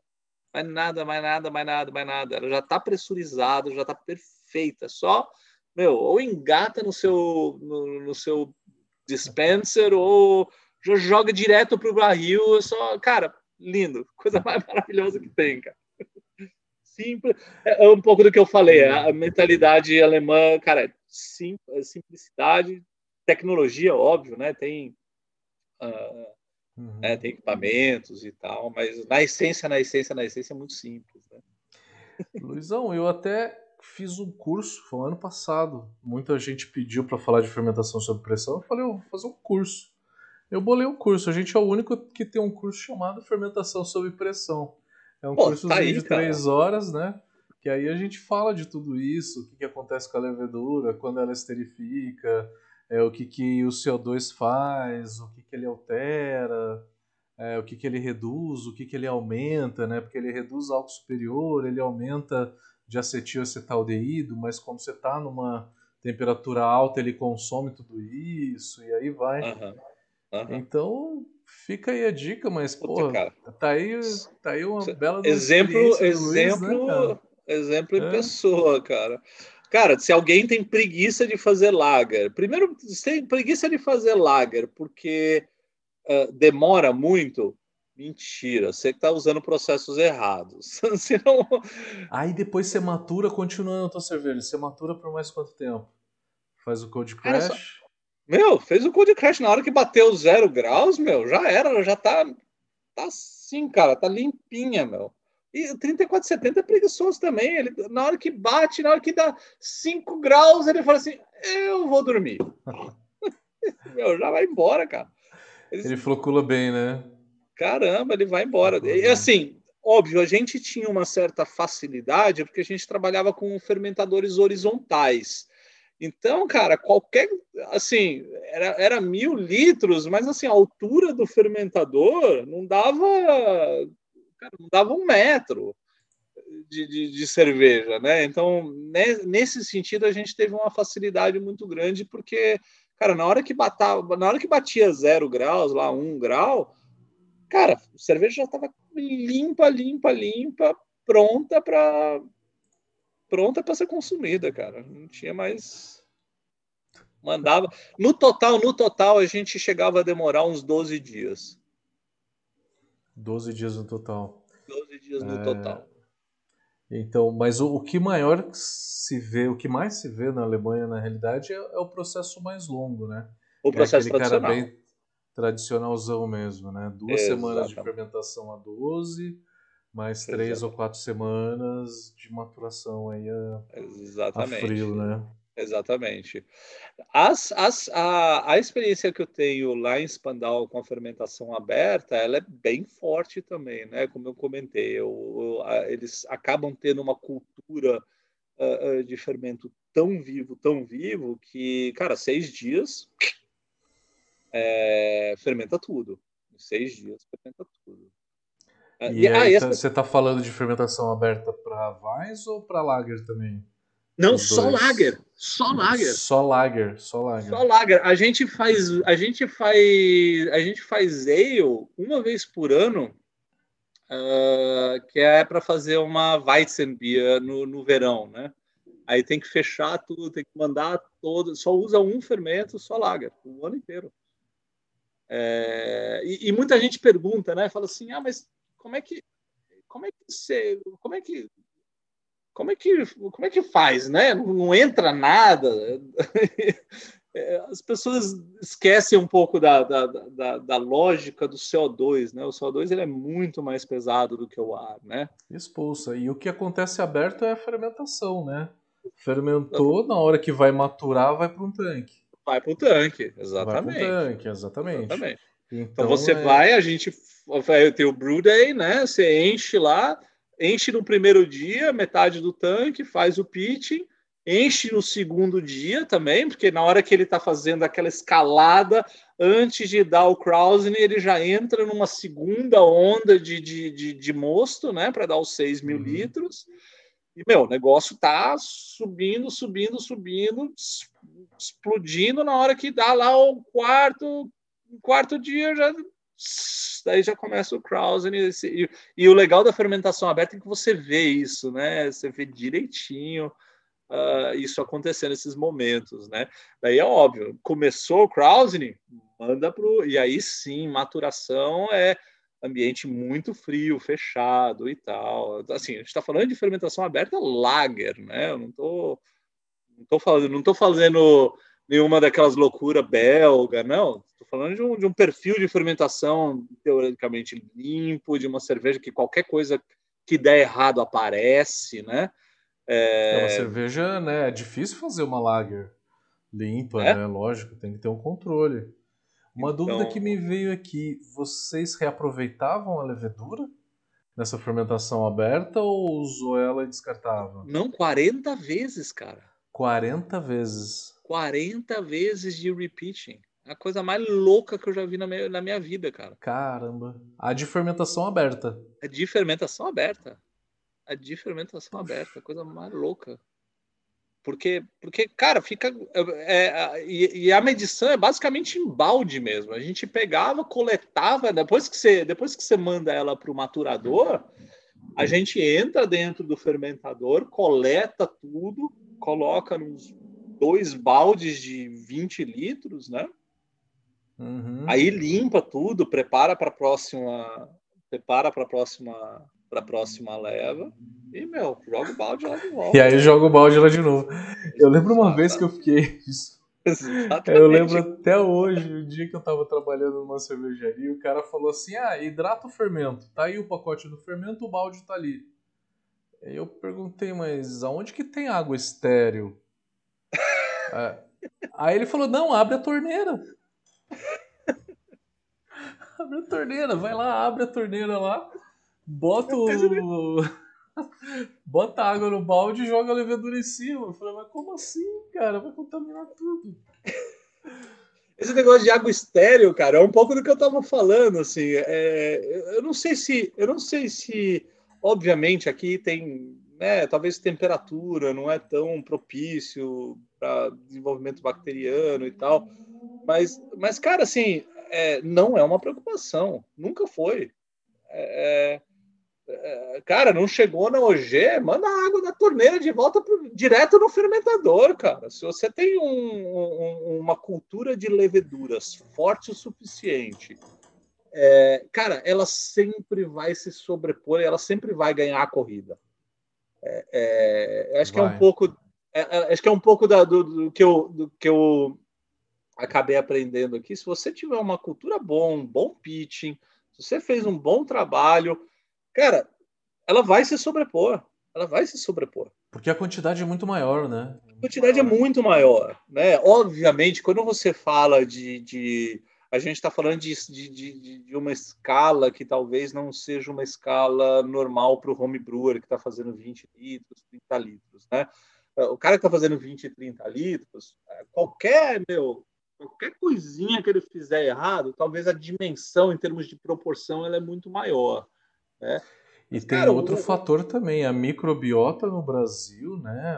[SPEAKER 1] Mais nada, mais nada, mais nada, mais nada. Ela já tá pressurizada, já tá perfeita. Só, meu, ou engata no seu no, no seu dispenser ou já joga direto pro barril, é só, cara, lindo, coisa mais maravilhosa que tem, cara simples. É, é um pouco do que eu falei, a mentalidade alemã, cara, sim, é simplicidade, tecnologia, óbvio, né? Tem, uh, uhum. né? tem equipamentos e tal, mas na essência, na essência, na essência é muito simples. Né?
[SPEAKER 2] Luizão, eu até fiz um curso, foi ano passado. Muita gente pediu para falar de fermentação sob pressão. Eu falei, eu vou fazer um curso. Eu bolei um curso. A gente é o único que tem um curso chamado Fermentação sob Pressão. É um curso tá de três horas, né? Que aí a gente fala de tudo isso, o que, que acontece com a levedura, quando ela esterifica, é, o que, que o CO2 faz, o que, que ele altera, é, o que, que ele reduz, o que, que ele aumenta, né? Porque ele reduz álcool superior, ele aumenta de acetilcetaldeído, mas como você está numa temperatura alta, ele consome tudo isso, e aí vai. Uhum. Uhum. Então, Fica aí a dica, mas, pô, tá aí, tá aí uma bela
[SPEAKER 1] exemplo, exemplo, Luiz, né, exemplo em é. pessoa, cara. Cara, se alguém tem preguiça de fazer lager, primeiro, se tem preguiça de fazer lager porque uh, demora muito, mentira, você está usando processos errados. Senão...
[SPEAKER 2] Aí depois você matura continuando a tua cerveja. Você matura por mais quanto tempo? Faz o cold crash?
[SPEAKER 1] Meu, fez o Cold Crash na hora que bateu zero graus, meu, já era, já tá, tá assim, cara, tá limpinha, meu. E o 3470 é preguiçoso também. Ele, na hora que bate, na hora que dá 5 graus, ele fala assim: eu vou dormir. meu, já vai embora, cara.
[SPEAKER 2] Ele, ele flocula bem, né?
[SPEAKER 1] Caramba, ele vai embora. E assim, óbvio, a gente tinha uma certa facilidade porque a gente trabalhava com fermentadores horizontais. Então, cara, qualquer. Assim, era, era mil litros, mas assim, a altura do fermentador não dava. Cara, não dava um metro de, de, de cerveja, né? Então, né, nesse sentido, a gente teve uma facilidade muito grande, porque, cara, na hora que, batava, na hora que batia zero graus, lá, um grau, cara, a cerveja já estava limpa, limpa, limpa, pronta para pronta para ser consumida, cara. Não tinha mais Mandava. No total, no total, a gente chegava a demorar uns 12 dias.
[SPEAKER 2] 12 dias no total.
[SPEAKER 1] 12 dias no é... total.
[SPEAKER 2] Então, mas o, o, que maior se vê, o que mais se vê na Alemanha, na realidade, é, é o processo mais longo, né?
[SPEAKER 1] O processo
[SPEAKER 2] é
[SPEAKER 1] tradicional.
[SPEAKER 2] cara bem tradicionalzão mesmo, né? Duas Exatamente. semanas de fermentação a 12, mais três ou quatro semanas de maturação aí a,
[SPEAKER 1] Exatamente.
[SPEAKER 2] a frio, né?
[SPEAKER 1] Exatamente. As, as, a, a experiência que eu tenho lá em Spandau com a fermentação aberta, ela é bem forte também, né? Como eu comentei, eu, eu, a, eles acabam tendo uma cultura uh, uh, de fermento tão vivo, tão vivo, que, cara, seis dias é, fermenta tudo. Em seis dias fermenta tudo.
[SPEAKER 2] Ah, e, aí, essa... você está falando de fermentação aberta para Weiss ou para Lager também?
[SPEAKER 1] Não, só lager, só lager.
[SPEAKER 2] Só lager, só lager.
[SPEAKER 1] Só lager. A gente faz, a gente faz, a gente faz ale uma vez por ano, uh, que é para fazer uma Weizenbier no, no verão, né? Aí tem que fechar tudo, tem que mandar todo, só usa um fermento, só lager, o ano inteiro. É, e, e, muita gente pergunta, né? Fala assim, ah, mas como é que, como é que você, como é que como é que, como é que faz, né? Não, não entra nada. É, as pessoas esquecem um pouco da, da, da, da, lógica do CO2, né? O CO2 ele é muito mais pesado do que o ar, né?
[SPEAKER 2] Expulsa. E o que acontece aberto é a fermentação, né? Fermentou, na hora que vai maturar, vai para um tanque.
[SPEAKER 1] Vai para o tanque, exatamente.
[SPEAKER 2] Vai para o tanque, exatamente.
[SPEAKER 1] exatamente. Então, então você é... vai, a gente vai ter o brew day, né? Você enche lá, enche no primeiro dia, metade do tanque, faz o pitching, enche no segundo dia também, porque na hora que ele está fazendo aquela escalada, antes de dar o cruising, ele já entra numa segunda onda de, de, de, de mosto, né, para dar os 6 mil uhum. litros. E, meu, o negócio tá subindo, subindo, subindo, explodindo na hora que dá lá o quarto, quarto dia já daí já começa o Krausen e, e, e, o legal da fermentação aberta é que você vê isso, né? Você vê direitinho uh, isso acontecendo nesses momentos, né? Daí é óbvio, começou o Krausen, manda pro e aí sim, maturação é ambiente muito frio, fechado e tal. Assim, a gente está falando de fermentação aberta lager, né? Eu não tô não tô falando, não tô fazendo nenhuma daquelas loucuras belga, não. Estou falando de um, de um perfil de fermentação teoricamente limpo, de uma cerveja que qualquer coisa que der errado aparece, né?
[SPEAKER 2] É, é uma cerveja, né? É difícil fazer uma lager limpa, é? né? Lógico, tem que ter um controle. Uma então... dúvida que me veio aqui: vocês reaproveitavam a levedura nessa fermentação aberta ou usou ela e descartava?
[SPEAKER 1] Não, 40 vezes, cara.
[SPEAKER 2] 40 vezes.
[SPEAKER 1] 40 vezes de repeating. A coisa mais louca que eu já vi na minha, na minha vida, cara.
[SPEAKER 2] Caramba. A de fermentação aberta.
[SPEAKER 1] A de fermentação aberta. A de fermentação aberta. A coisa mais louca. Porque, porque cara, fica. É, é, e, e, a medição é basicamente em balde mesmo. A gente pegava, coletava, depois que você, depois que você manda ela para o maturador, a gente entra dentro do fermentador, coleta tudo, coloca nos dois baldes de 20 litros, né? Uhum. Aí limpa tudo, prepara para a próxima, prepara para a próxima, para próxima leva e meu, joga o balde lá de volta.
[SPEAKER 2] E aí joga o balde lá de novo. Eu lembro uma vez que eu fiquei Exatamente. Eu lembro até hoje, o dia que eu tava trabalhando numa cervejaria, o cara falou assim: "Ah, hidrata o fermento. Tá aí o pacote do fermento, o balde tá ali". Eu perguntei: "Mas aonde que tem água estéreo?" É. Aí ele falou: não, abre a torneira. abre a torneira, vai lá, abre a torneira lá, bota o. bota água no balde e joga a levedura em cima. Eu falei, mas como assim, cara? Vai contaminar tudo.
[SPEAKER 1] Esse negócio de água estéreo, cara, é um pouco do que eu tava falando, assim. É, eu não sei se, eu não sei se, obviamente, aqui tem né, talvez temperatura não é tão propício para desenvolvimento bacteriano e tal. Mas, mas cara, assim, é, não é uma preocupação. Nunca foi. É, É, cara, não chegou na OG, manda a água da torneira de volta pro, direto no fermentador, cara. Se você tem um, um, uma cultura de leveduras forte o suficiente, é, cara, ela sempre vai se sobrepor, ela sempre vai ganhar a corrida. É, é, acho vai. que é um pouco, é, é, acho que é um pouco da, do, do, que eu, do que eu acabei aprendendo aqui. Se você tiver uma cultura bom, um bom pitching, se você fez um bom trabalho cara, ela vai se sobrepor. Ela vai se sobrepor.
[SPEAKER 2] Porque a quantidade é muito maior, né?
[SPEAKER 1] A quantidade é muito maior. Né? Obviamente, quando você fala de. de a gente está falando de, de, de, uma escala que talvez não seja uma escala normal para o home brewer que está fazendo 20 litros, 30 litros. Né? O cara que está fazendo 20, 30 litros, qualquer, meu, qualquer coisinha que ele fizer errado, talvez a dimensão em termos de proporção ela é muito maior. Né?
[SPEAKER 2] E tem cara, outro fator também, a microbiota no Brasil, né?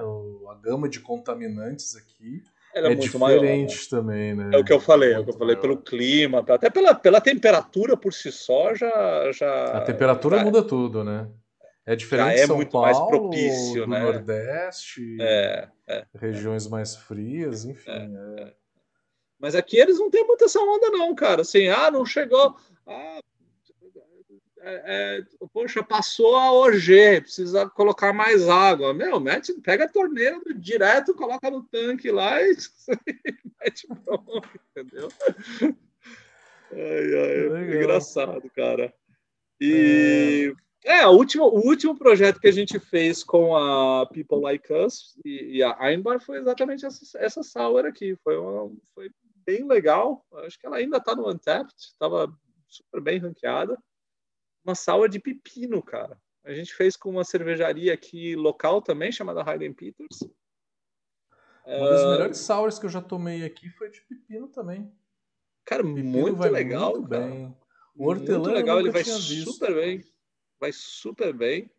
[SPEAKER 2] a gama de contaminantes aqui Ela é, é diferente maior, né? também, né?
[SPEAKER 1] É o que eu falei, é o que eu falei maior. pelo clima, até pela, pela temperatura por si só já. já
[SPEAKER 2] a temperatura muda tudo, né? É diferente
[SPEAKER 1] é
[SPEAKER 2] São
[SPEAKER 1] muito
[SPEAKER 2] Paulo,
[SPEAKER 1] mais propício,
[SPEAKER 2] do
[SPEAKER 1] né?
[SPEAKER 2] Nordeste,
[SPEAKER 1] é, é,
[SPEAKER 2] regiões mais frias, enfim.
[SPEAKER 1] É, é. Mas aqui eles não têm muita essa onda, não, cara. Assim, ah, não chegou. Ah, é, é, poxa, passou a OG, precisa colocar mais água. Meu, mete, pega a torneira direto, coloca no tanque lá e mete pronto, entendeu? Ai, ai, é engraçado, cara. E é, é o, último, o último projeto que a gente fez com a People Like Us e, e a Einbar foi exatamente essa, essa sour aqui. Foi, uma, foi bem legal. Acho que ela ainda está no Untapped, estava super bem ranqueada uma sour de pepino, cara. A gente fez com uma cervejaria aqui local também, chamada Hayden Peters.
[SPEAKER 2] Uma das uh... melhores sours que eu já tomei aqui foi de pepino também.
[SPEAKER 1] Cara, pepino muito legal. Muito cara. bem. O hortelã muito legal, ele vai super bem. Vai super bem.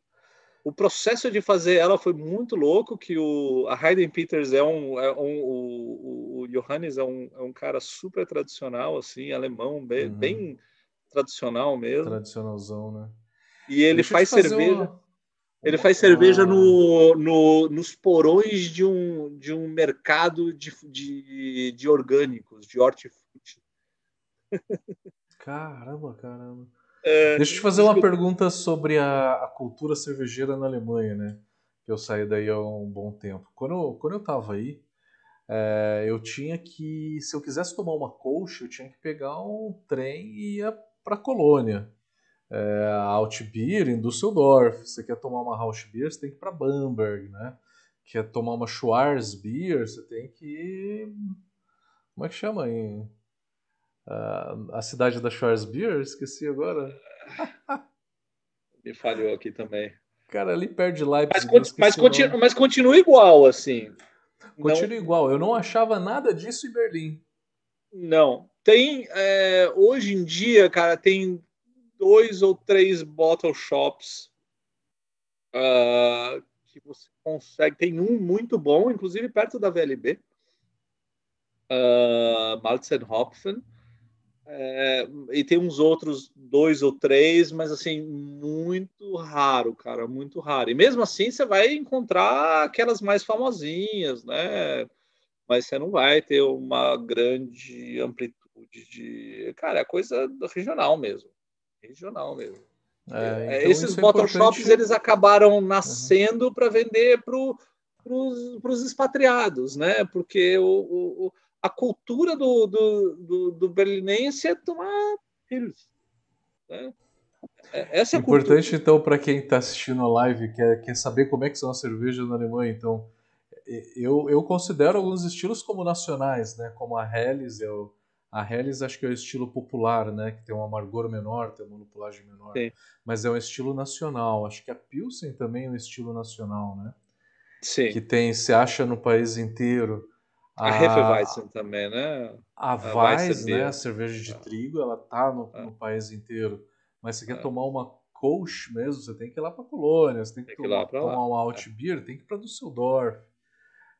[SPEAKER 1] O processo de fazer ela foi muito louco, que o, a Hayden Peters é um, é um o, o Johannes é um, é um cara super tradicional, assim, alemão, bem, uhum. bem tradicional mesmo.
[SPEAKER 2] Tradicionalzão, né?
[SPEAKER 1] E ele Deixa faz cerveja. Uma... Ele faz cerveja no, no, nos porões de um, de um mercado de, de, de orgânicos, de hortifruti.
[SPEAKER 2] Caramba, caramba. É, Deixa eu te fazer uma pergunta sobre a, a, cultura cervejeira na Alemanha, né? Eu saí daí há um bom tempo. Quando eu, quando eu tava aí, é, eu tinha que, se eu quisesse tomar uma colcha, eu tinha que pegar um trem e ir para colônia. É, Altbier em Düsseldorf. Você quer tomar uma Rauschbier, você tem que ir para Bamberg, né? Quer tomar uma Schwarzbier, você tem que ir... Como é que chama aí? Uh, a cidade da Schwarzbier? Esqueci agora.
[SPEAKER 1] Me falhou aqui também.
[SPEAKER 2] Cara, ali perto de Leipzig.
[SPEAKER 1] Mas, mas, continu, mas continua igual, assim.
[SPEAKER 2] Continua não... igual. Eu não achava nada disso em Berlim.
[SPEAKER 1] Não. Tem, é, hoje em dia, cara, tem dois ou três bottle shops uh, que você consegue. Tem um muito bom, inclusive perto da VLB, uh, Malzenhopfen. É, e tem uns outros dois ou três, mas assim, muito raro, cara, muito raro. E mesmo assim, você vai encontrar aquelas mais famosinhas, né? Mas você não vai ter uma grande amplitude de. Cara, é coisa regional mesmo. Regional mesmo. É, é então esses bottle é shops eles acabaram nascendo uhum. para vender para os expatriados, né? Porque o, o, a cultura do, do, do, do berlinense é tomar pills. Né?
[SPEAKER 2] É, essa é Importante, cultura. então, para quem está assistindo a live, quer, quer saber como é que são as cervejas na Alemanha, então, eu, eu considero alguns estilos como nacionais, né? Como a Helles é o, a Helles acho que é o estilo popular, né? Que tem um amargor menor, tem uma lupulagem menor. Sim. Mas é um estilo nacional. Acho que a Pilsen também é um estilo nacional, né?
[SPEAKER 1] Sim.
[SPEAKER 2] Que tem, se acha no país inteiro.
[SPEAKER 1] A, a Hefeweizen também, né?
[SPEAKER 2] A, a Weiss, né? A cerveja de ah. trigo, ela tá no, ah. no país inteiro. Mas você quer ah. tomar uma Kolsch mesmo, você tem que ir lá para Colônia, você tem que, tem que tomar, tomar uma Altbier, tem que ir para Düsseldorf.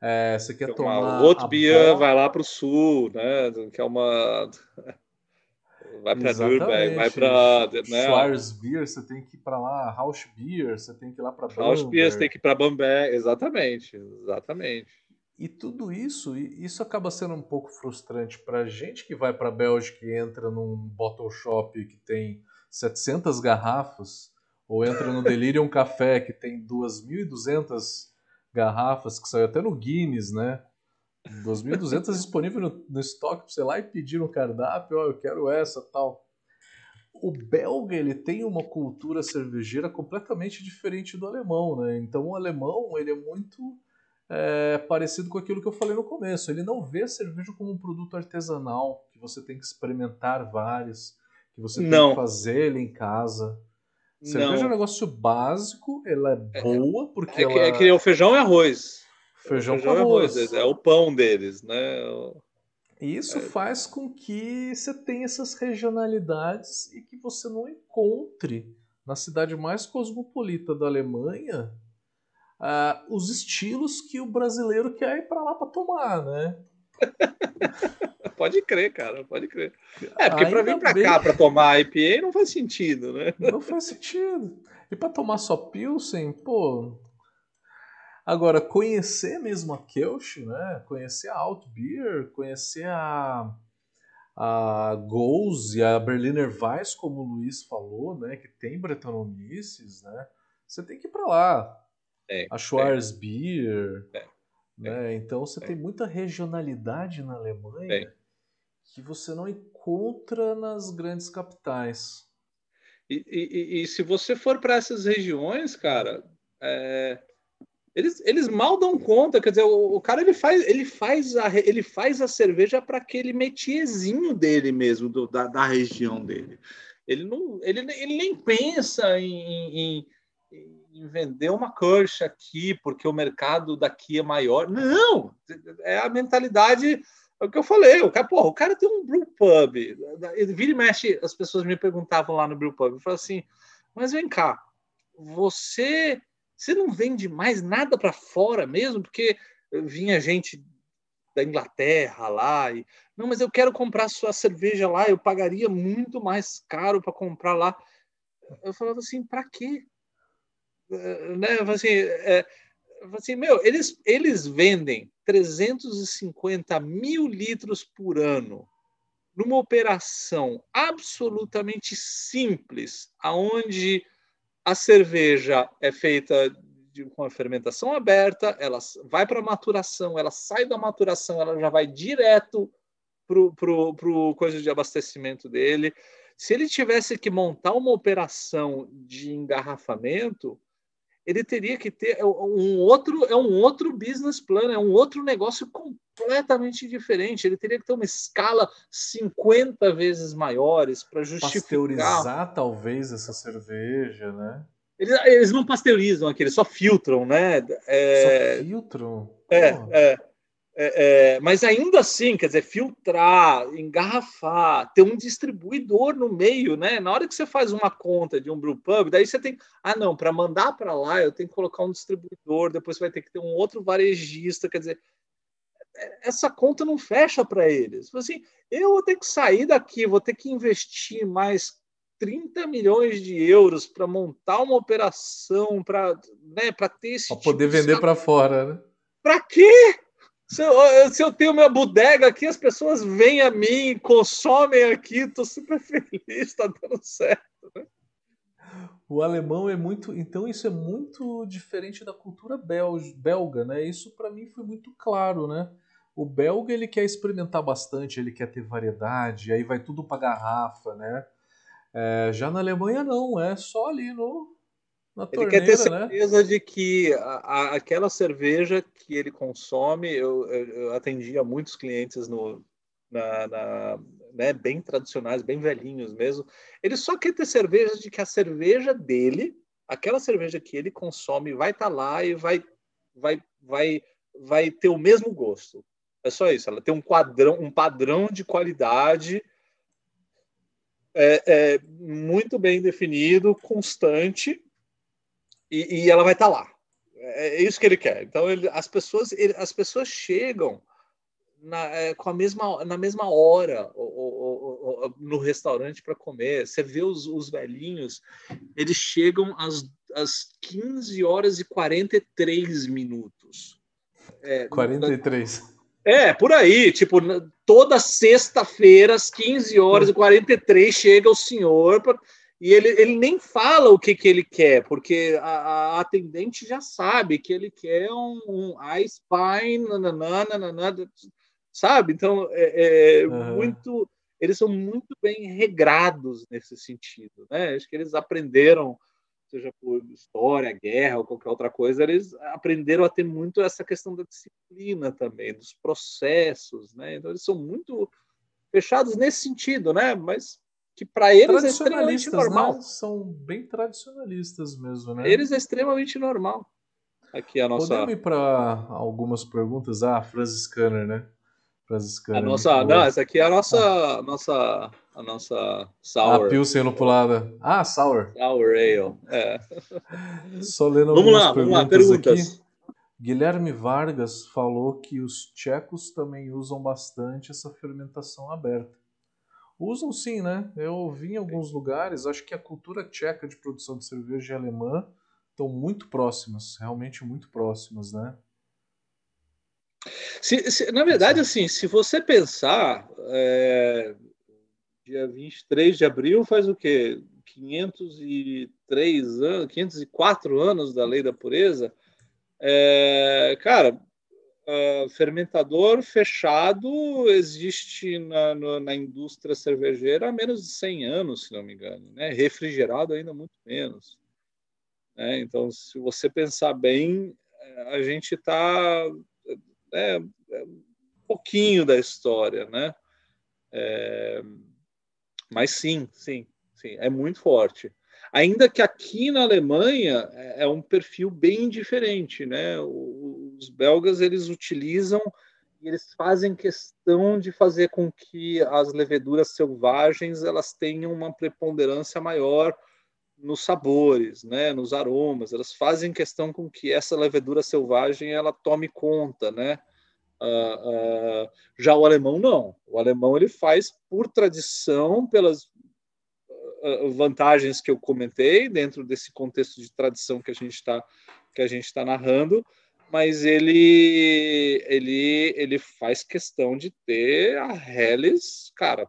[SPEAKER 2] É, você quer tomar.
[SPEAKER 1] Outro Bia vai lá para o sul, né? Que é uma. vai para Nürnberg, vai para
[SPEAKER 2] né? Schwarzbier, você tem que ir para lá, Rauschbier, você tem que ir lá para
[SPEAKER 1] Rauschbier, você tem que ir para Bamberg, exatamente, exatamente.
[SPEAKER 2] E tudo isso, isso acaba sendo um pouco frustrante para gente que vai para a Bélgica e entra num bottle shop que tem 700 garrafas, ou entra no Delirium Café que tem 2.200 garrafas, que saiu até no Guinness, né? 2.200 disponível no, no estoque para você lá e pedir um cardápio, ó, oh, eu quero essa tal. O belga ele tem uma cultura cervejeira completamente diferente do alemão, né? Então o alemão ele é muito é, parecido com aquilo que eu falei no começo. Ele não vê cerveja como um produto artesanal que você tem que experimentar várias, que você tem não. que fazer ele em casa. Cerveja não. é um negócio básico, ela é, é boa porque
[SPEAKER 1] é,
[SPEAKER 2] ela...
[SPEAKER 1] que, é que o feijão e arroz.
[SPEAKER 2] Feijão, feijão com arroz. arroz.
[SPEAKER 1] É o pão deles, né?
[SPEAKER 2] E isso é. faz com que você tenha essas regionalidades e que você não encontre na cidade mais cosmopolita da Alemanha uh, os estilos que o brasileiro quer ir para lá para tomar, né?
[SPEAKER 1] pode crer, cara, pode crer. É, porque para vir para bem... cá para tomar IPA não faz sentido, né?
[SPEAKER 2] Não faz sentido. E para tomar só Pilsen, pô, Agora, conhecer mesmo a Kelch, né? conhecer a Altbier, conhecer a, a Goals e a Berliner Weiss, como o Luiz falou, né? que tem Bretanomices, né? você tem que ir para lá. É, a Schwarzbier. É, né? Então você tem muita regionalidade na Alemanha que você não encontra nas grandes capitais.
[SPEAKER 1] E, e, e se você for para essas regiões, cara, é, eles, eles mal dão conta, quer dizer, o, o cara ele faz, ele faz a, ele faz a cerveja para aquele metiezinho dele mesmo, do, da, da região dele. Ele, não, ele, ele nem pensa em, em, em vender uma Kirsch aqui, porque o mercado daqui é maior. Não! É a mentalidade. É o que eu falei, o cara, porra, o cara tem um brew pub. Vira e mexe, as pessoas me perguntavam lá no brew pub, eu falo assim, mas vem cá, você você não vende mais nada para fora mesmo? Porque vinha gente da Inglaterra lá e não, mas eu quero comprar sua cerveja lá, eu pagaria muito mais caro para comprar lá. Eu falava assim, para quê? Uh, né? Assim, é, assim, meu, eles, eles vendem 350 mil litros por ano numa operação absolutamente simples, aonde a cerveja é feita de, com a fermentação aberta, ela vai para a maturação, ela sai da maturação, ela já vai direto para o pro, pro coisa de abastecimento dele. Se ele tivesse que montar uma operação de engarrafamento, ele teria que ter um outro é um outro business plan, é um outro negócio completamente diferente. Ele teria que ter uma escala 50 vezes maiores para justificar.
[SPEAKER 2] Pasteurizar talvez essa cerveja, né?
[SPEAKER 1] Eles, eles não pasteurizam aqui, eles só filtram, né?
[SPEAKER 2] É, só filtram?
[SPEAKER 1] É, é, é, é, mas ainda assim, quer dizer, filtrar, engarrafar, ter um distribuidor no meio, né? Na hora que você faz uma conta de um brewpub, daí você tem, ah não, para mandar para lá eu tenho que colocar um distribuidor, depois você vai ter que ter um outro varejista, quer dizer, essa conta não fecha para eles. Assim, eu vou ter que sair daqui, vou ter que investir mais 30 milhões de euros para montar uma operação, para né, ter esse.
[SPEAKER 2] Para tipo poder vender para fora, né?
[SPEAKER 1] Para quê? Se eu, se eu, tenho minha bodega aqui, as pessoas vêm a mim, consomem aqui, estou super feliz, está dando certo. Né?
[SPEAKER 2] O alemão é muito. Então, isso é muito diferente da cultura belga, né? Isso para mim foi muito claro, né? O belga ele quer experimentar bastante, ele quer ter variedade, aí vai tudo para garrafa, né? É, já na Alemanha não, é só ali no na ele torneira,
[SPEAKER 1] quer ter né? certeza né? de que a, a, aquela cerveja que ele consome, eu, eu, eu atendia muitos clientes no, na, na né, bem tradicionais, bem velhinhos mesmo. Ele só quer ter certeza de que a cerveja dele, aquela cerveja que ele consome, vai estar tá lá e vai, vai, vai, vai ter o mesmo gosto. É só isso. Ela tem um quadrão, um padrão de qualidade é, é muito bem definido, constante, e, e ela vai estar tá lá. É, é isso que ele quer. Então ele, as pessoas, ele, as pessoas chegam na, é, com a mesma, na mesma hora, ou, ou, chegam no restaurante para comer. Você vê os, os velhinhos, eles chegam às, às 15 horas e 43 minutos.
[SPEAKER 2] É, 43.
[SPEAKER 1] É, por aí, tipo, toda sexta-feira, às 15 horas e 43, chega o senhor pra, e ele, ele nem fala o que, que ele quer, porque a, a atendente já sabe que ele quer um, um ice pine, nananana, nanana, sabe? Então, é, é uhum. muito. Eles são muito bem regrados nesse sentido, né? Acho que eles aprenderam, seja por história, guerra ou qualquer outra coisa, eles aprenderam a ter muito essa questão da disciplina também, dos processos, né? Então, eles são muito fechados nesse sentido, né? Mas que para eles é extremamente normal.
[SPEAKER 2] Né? São bem tradicionalistas mesmo, né?
[SPEAKER 1] Eles é extremamente normal. Aqui a nossa.
[SPEAKER 2] Podemos ir para algumas perguntas? Ah, franciscana, né?
[SPEAKER 1] A nossa, não, essa aqui é a nossa, ah. nossa, a nossa sour.
[SPEAKER 2] A Pilsen lupulada. Ah, sour.
[SPEAKER 1] Sour ale, é.
[SPEAKER 2] Só lendo vamos lá, vamos lá, perguntas. Aqui. Guilherme Vargas falou que os tchecos também usam bastante essa fermentação aberta. Usam sim, né? Eu vi em alguns lugares, acho que a cultura tcheca de produção de cerveja alemã estão muito próximas, realmente muito próximas, né?
[SPEAKER 1] Se, se, na verdade, assim, se você pensar, é, dia 23 de abril faz o quê? 503 anos, 504 anos da lei da pureza. É, cara, uh, fermentador fechado existe na, no, na indústria cervejeira há menos de 100 anos, se não me engano. Né? Refrigerado ainda muito menos. Né? Então, se você pensar bem, a gente está é, é, um pouquinho da história, né? É, mas sim, sim, sim, é muito forte. Ainda que aqui na Alemanha é, é um perfil bem diferente, né? Os belgas eles utilizam e eles fazem questão de fazer com que as leveduras selvagens elas tenham uma preponderância maior nos sabores, né, nos aromas. Elas fazem questão com que essa levedura selvagem ela tome conta, né? Uh, uh, já o alemão não. O alemão ele faz por tradição, pelas uh, vantagens que eu comentei dentro desse contexto de tradição que a gente está que a gente está narrando, mas ele ele ele faz questão de ter a Helles, cara,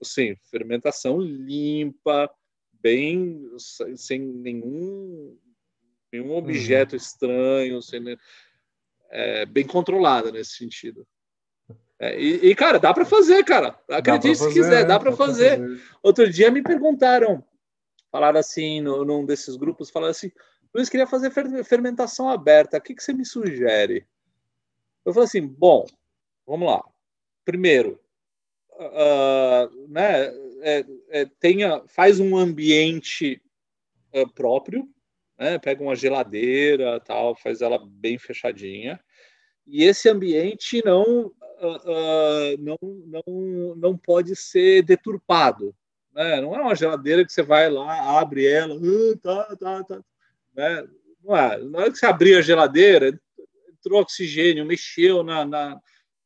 [SPEAKER 1] assim, fermentação limpa, bem sem nenhum nenhum objeto uhum. estranho, sem, é, bem controlada nesse sentido. É, e, e, cara, dá para fazer, cara. Acredite se quiser, dá para fazer. fazer. Outro dia me perguntaram, falaram assim, no, num desses grupos, falaram assim, Luiz, queria fazer fermentação aberta, o que, que você me sugere? Eu falei assim, bom, vamos lá. Primeiro, uh, né, é, é, tenha, faz um ambiente uh, próprio, né, pega uma geladeira, tal, faz ela bem fechadinha, e esse ambiente não, uh, não, não, não pode ser deturpado. Né? Não é uma geladeira que você vai lá, abre ela, tá, tá, tá. Né? É. Na hora que você abrir a geladeira, entrou oxigênio, mexeu na, na,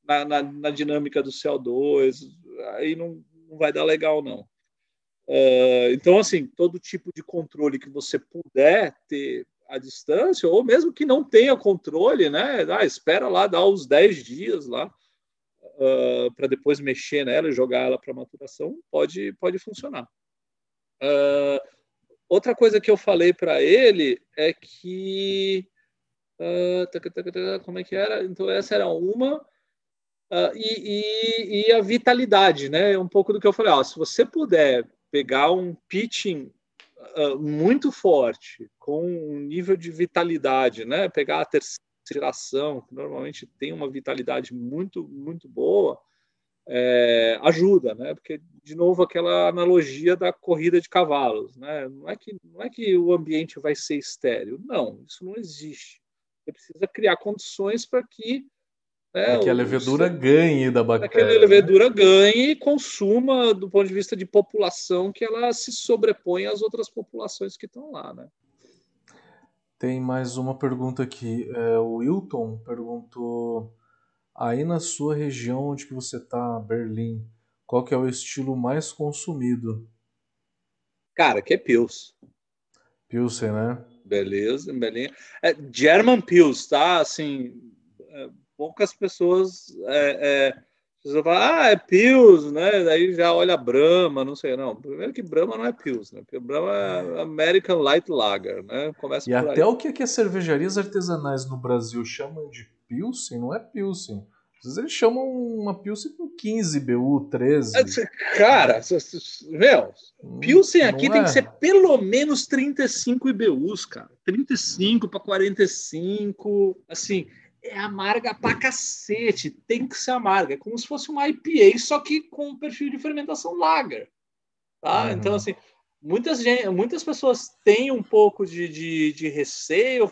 [SPEAKER 1] na, na dinâmica do CO2, aí não, não vai dar legal, não. Uh, então, assim, todo tipo de controle que você puder ter à distância, ou mesmo que não tenha controle, né? Ah, espera lá, dá uns 10 dias lá uh, para depois mexer nela e jogar ela para maturação, pode, pode funcionar. Uh, outra coisa que eu falei para ele é que. como é que era? Então, essa era uma. E, e, e, a vitalidade, né? Um pouco do que eu falei. Ó, se você puder pegar um pitching uh, muito forte, com um nível de vitalidade, né? Pegar a terceira geração, que normalmente tem uma vitalidade muito, muito boa, é, ajuda, né? Porque de novo aquela analogia da corrida de cavalos, né? Não é que não é que o ambiente vai ser estéril, não, isso não existe. Você precisa criar condições para que
[SPEAKER 2] é, que a levedura ganhe da bactéria. Que a
[SPEAKER 1] levedura né? ganhe e consuma do ponto de vista de população que ela se sobrepõe às outras populações que estão lá, né?
[SPEAKER 2] Tem mais uma pergunta aqui. É, o Wilton perguntou: aí na sua região onde que você está, Berlim, qual que é o estilo mais consumido?
[SPEAKER 1] Cara, que é Pils.
[SPEAKER 2] Pilsen, né?
[SPEAKER 1] Beleza, beleza. É, German Pils, tá? Assim, é, poucas pessoas é, é, você fala, ah, é Pils, né? Daí já olha Brahma, não sei, não. Primeiro que Brahma não é Pils, né? Porque Brahma é American Light Lager, né?
[SPEAKER 2] Começa e até aí. o que, que as cervejarias artesanais no Brasil chamam de Pilsen não é Pilsen. Às vezes eles chamam uma Pilsen com 15 BU, 13.
[SPEAKER 1] Cara, meu, Pilsen aqui tem que é. ser pelo menos 35 IBUs, cara. 35 para 45, assim, é amarga pra cacete, tem que ser amarga, é como se fosse uma IPA, só que com um perfil de fermentação lager, tá? Uhum. Então, assim, muitas, muitas pessoas têm um pouco de, de, de receio,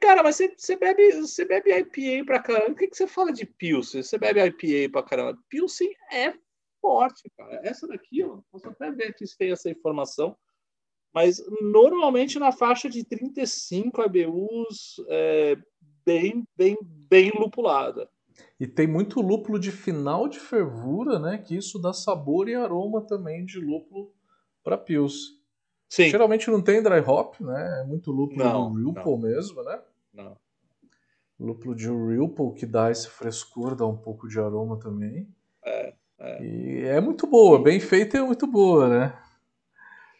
[SPEAKER 1] Cara, mas você, você, bebe, você bebe IPA pra caramba. O que, que você fala de Pilsen? Você bebe IPA pra caramba. Pilsen é forte, cara. Essa daqui, ó, posso até ver aqui se tem essa informação. Mas normalmente na faixa de 35 IBUs, é, bem, bem, bem lupulada.
[SPEAKER 2] E tem muito lúpulo de final de fervura, né? Que isso dá sabor e aroma também de lúpulo para Pils. Sim. Geralmente não tem dry hop, né? É muito lúpulo não, de Ripple mesmo, né?
[SPEAKER 1] Não.
[SPEAKER 2] Lúpulo de Ripple que dá esse frescor, dá um pouco de aroma também.
[SPEAKER 1] É, é.
[SPEAKER 2] E é muito boa, bem feita e é muito boa, né?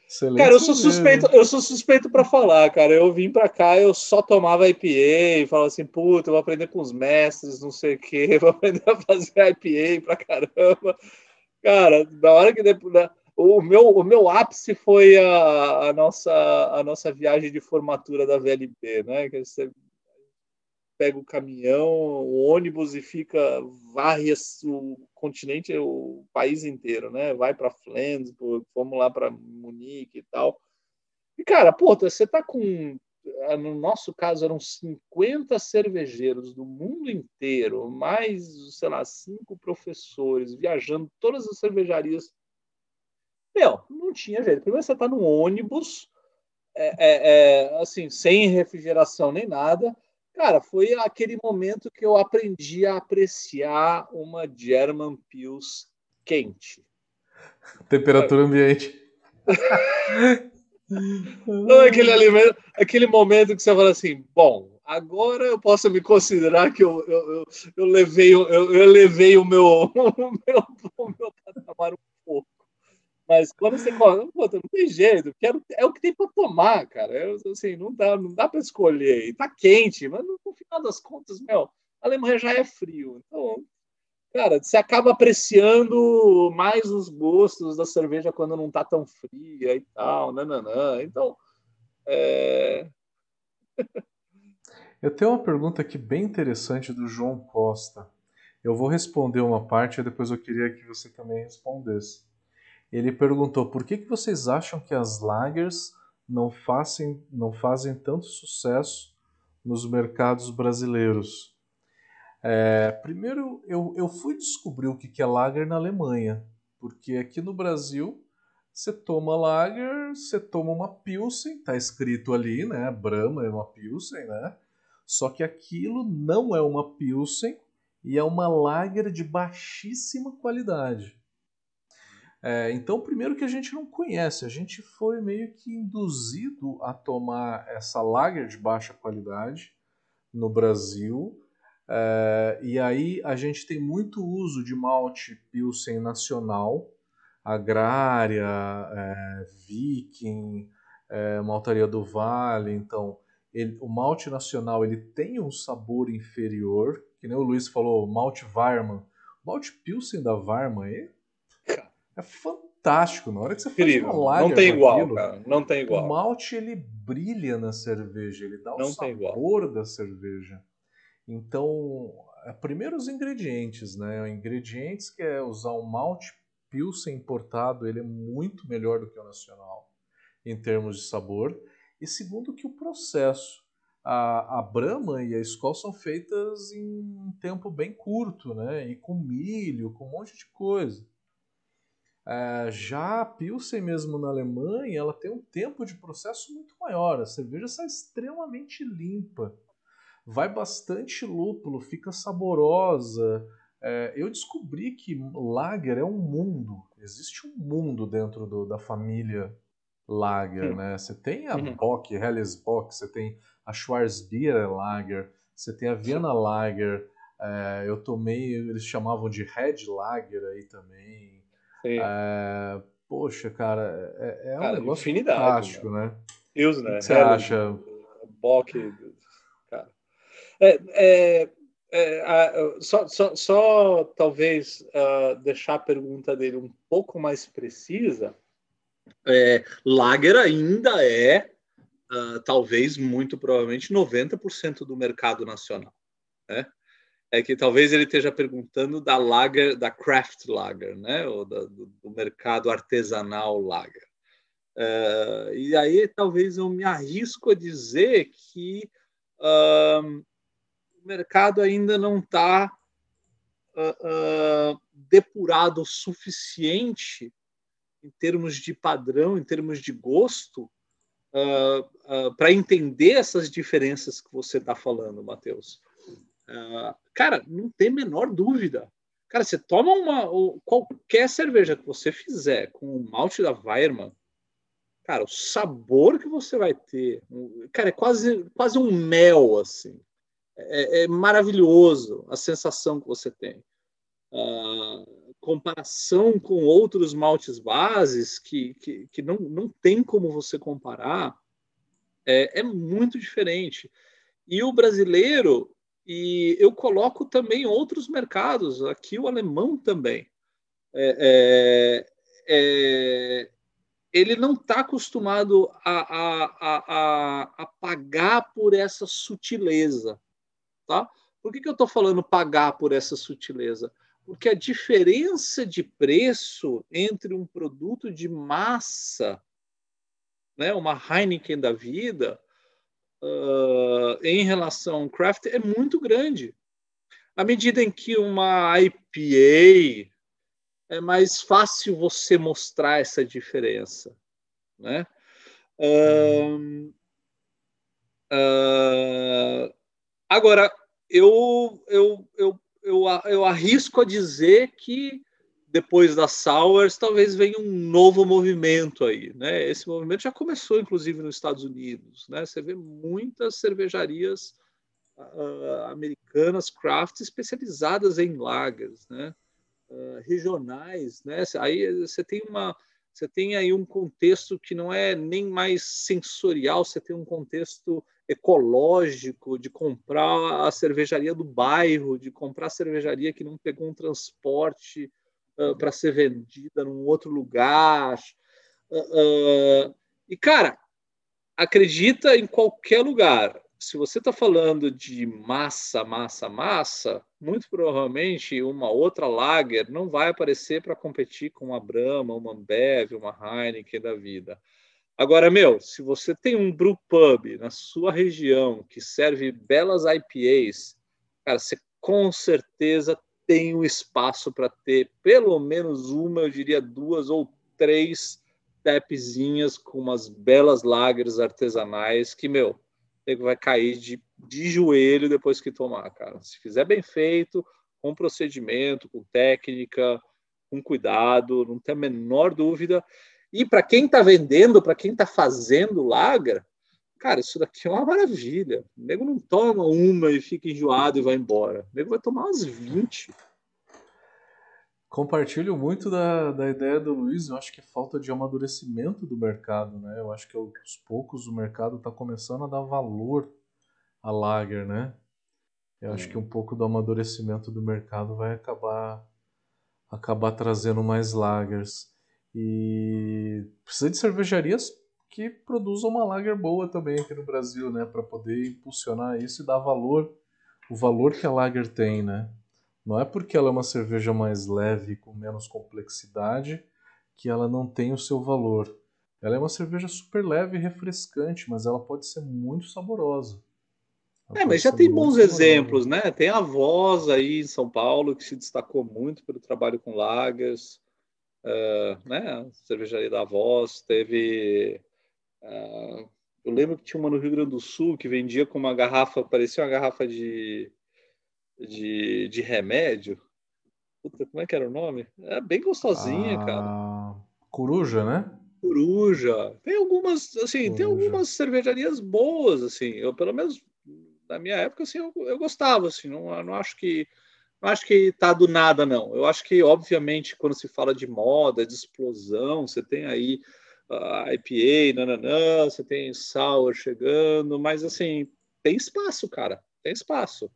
[SPEAKER 1] Excelente cara, eu sou suspeito, eu sou suspeito para falar, cara. Eu vim para cá, eu só tomava IPA e falava assim, puta, eu vou aprender com os mestres, não sei o quê, vou aprender a fazer IPA pra caramba. Cara, na hora que depois, o meu, o meu ápice foi a, a, nossa, a nossa viagem de formatura da VLB, né? Que você pega o caminhão, o ônibus e fica varre o continente, o país inteiro, né? Vai para Flandres, fomos lá para Munique e tal. E cara, pô, você tá com no nosso caso eram 50 cervejeiros do mundo inteiro, mais, sei lá, cinco professores viajando todas as cervejarias meu, não tinha jeito. Primeiro você está no ônibus, é, é, é, assim, sem refrigeração nem nada. Cara, foi aquele momento que eu aprendi a apreciar uma German Pils quente.
[SPEAKER 2] Temperatura ambiente.
[SPEAKER 1] Não, aquele, alimento, aquele momento que você fala assim, bom, agora eu posso me considerar que eu, eu, eu, eu levei, eu, eu levei o meu, o meu, o meu patamar um pouco. Mas quando você pô, não tem jeito, quero, é o que tem para tomar, cara. Eu, assim, não dá, não dá para escolher. E tá quente, mas no, no, final das contas, meu, a Alemanha já é frio. Então, cara, você acaba apreciando mais os gostos da cerveja quando não tá tão fria e tal, nananã. Então, é...
[SPEAKER 2] Eu tenho uma pergunta aqui bem interessante do João Costa. Eu vou responder uma parte e depois eu queria que você também respondesse. Ele perguntou por que, que vocês acham que as lagers não fazem, não fazem tanto sucesso nos mercados brasileiros. É, primeiro, eu, eu fui descobrir o que é lager na Alemanha, porque aqui no Brasil você toma lager, você toma uma pilsen, tá escrito ali, né? Brahma é uma pilsen, né? Só que aquilo não é uma pilsen e é uma lager de baixíssima qualidade. É, então, primeiro que a gente não conhece, a gente foi meio que induzido a tomar essa lager de baixa qualidade no Brasil. É, e aí a gente tem muito uso de malte Pilsen nacional, agrária, é, viking, é, maltaria do vale. Então, ele, o malte nacional ele tem um sabor inferior, que nem o Luiz falou, malte Varman. O malte Pilsen da Varman é é fantástico. Na hora que você Incrível. faz uma lager
[SPEAKER 1] Não tem igual, aquilo, cara. Não tem igual.
[SPEAKER 2] O malte, ele brilha na cerveja. Ele dá o Não sabor da cerveja. Então, é, primeiro os ingredientes, né? Ingredientes que é usar um malte Pilsen importado, ele é muito melhor do que o nacional em termos de sabor. E segundo que o processo. A, a Brahma e a Skol são feitas em um tempo bem curto, né? E com milho, com um monte de coisa. É, já a Pilsen mesmo na Alemanha, ela tem um tempo de processo muito maior. A cerveja sai extremamente limpa. Vai bastante lúpulo, fica saborosa. é, eu descobri que Lager é um mundo. Existe um mundo dentro do, da família Lager, né? Você tem a uhum. Bock, Helles Bock, você tem a Schwarzbier Lager, você tem a Vienna Lager, é, eu tomei, eles chamavam de Red Lager aí também. É, poxa, cara, é, é um cara, negócio fantástico, né?
[SPEAKER 1] Deus, né?
[SPEAKER 2] Você acha?
[SPEAKER 1] Bock, cara. É, é, é, a, só, só, só, talvez uh, deixar a pergunta dele um pouco mais precisa. É, Lager ainda é, uh, talvez, muito provavelmente, 90% do mercado nacional. Né? É que talvez ele esteja perguntando da lager, da craft lager, né? Ou da, do, do, mercado artesanal lager. Uh, e aí talvez eu me arrisco a dizer que uh, o mercado ainda não está uh, uh, depurado o suficiente em termos de padrão, em termos de gosto, para entender essas diferenças que você está falando, Matheus. Cara, não tem menor dúvida. Cara, você toma uma qualquer cerveja que você fizer com o malte da Weirmann, cara, o sabor que você vai ter, cara, é quase, quase um mel, assim. É, é maravilhoso a sensação que você tem. Uh, comparação com outros maltes bases que, que, que, não, não tem como você comparar, é, é muito diferente. E o brasileiro, e eu coloco também outros mercados, aqui o alemão também. É, é, é ele não está acostumado a, a, a, a, pagar por essa sutileza. Tá? Por que, que eu estou falando pagar por essa sutileza? Porque a diferença de preço entre um produto de massa, né, uma Heineken da vida, uh, em relação ao craft é muito grande. À medida em que uma IPA, é mais fácil você mostrar essa diferença, né? Uh, agora, eu, eu, eu, eu, eu arrisco a dizer que depois das Sours talvez venha um novo movimento aí, né? Esse movimento já começou, inclusive, nos Estados Unidos, né? Você vê muitas cervejarias uh, americanas, craft, especializadas em lagers, né? uh, regionais, né? Aí você tem uma você tem aí um contexto que não é nem mais sensorial, você tem um contexto ecológico de comprar a cervejaria do bairro, de comprar a cervejaria que não pegou um transporte uh, para ser vendida num outro lugar. Uh, e, cara, acredita em qualquer lugar se você está falando de massa, massa, massa, muito provavelmente uma outra lager não vai aparecer para competir com uma Brahma, uma Ambev, uma Heineken da vida. Agora, meu, se você tem um brew pub na sua região que serve belas IPAs, cara, você com certeza tem um espaço para ter pelo menos uma, eu diria duas ou três tapzinhas com umas belas lagers artesanais que, meu, vai cair de, de joelho depois que tomar, cara. Se fizer bem feito, com procedimento, com técnica, com cuidado, não tem a menor dúvida. E para quem está vendendo, para quem está fazendo lager, cara, isso daqui é uma maravilha. O nego não toma uma e fica enjoado e vai embora. O nego vai tomar umas 20
[SPEAKER 2] compartilho muito da, da ideia do Luiz. Eu acho que é falta de amadurecimento do mercado, né? Eu acho que aos poucos o mercado está começando a dar valor a lager, né? Eu acho que um pouco do amadurecimento do mercado vai acabar acabar trazendo mais lagers. E precisa de cervejarias que produzam uma lager boa também aqui no Brasil, né, para poder impulsionar isso e dar valor, o valor que a lager tem, né? Não é porque ela é uma cerveja mais leve, com menos complexidade, que ela não tem o seu valor. Ela é uma cerveja super leve e refrescante, mas ela pode ser muito saborosa.
[SPEAKER 1] Ela é, mas já tem bons saborosa. exemplos, né? Tem a Voz aí em São Paulo, que se destacou muito pelo trabalho com lagers, uh, né? A cervejaria da Voz. Teve. Uh, eu lembro que tinha uma no Rio Grande do Sul que vendia com uma garrafa, parecia uma garrafa de de, de remédio, Puta, como é que era o nome? É bem gostosinha,
[SPEAKER 2] Ah,
[SPEAKER 1] cara.
[SPEAKER 2] Coruja, né?
[SPEAKER 1] Coruja. Tem algumas, assim, tem
[SPEAKER 2] Coruja.
[SPEAKER 1] algumas cervejarias boas, assim. Eu, pelo menos, na minha época, assim, eu, eu gostava, assim. Não, não acho que não acho que tá do nada, não. Eu acho que, obviamente, quando se fala de moda, de explosão, você tem aí a IPA, nananã, você tem sour chegando, mas, assim, tem espaço, cara. Tem espaço.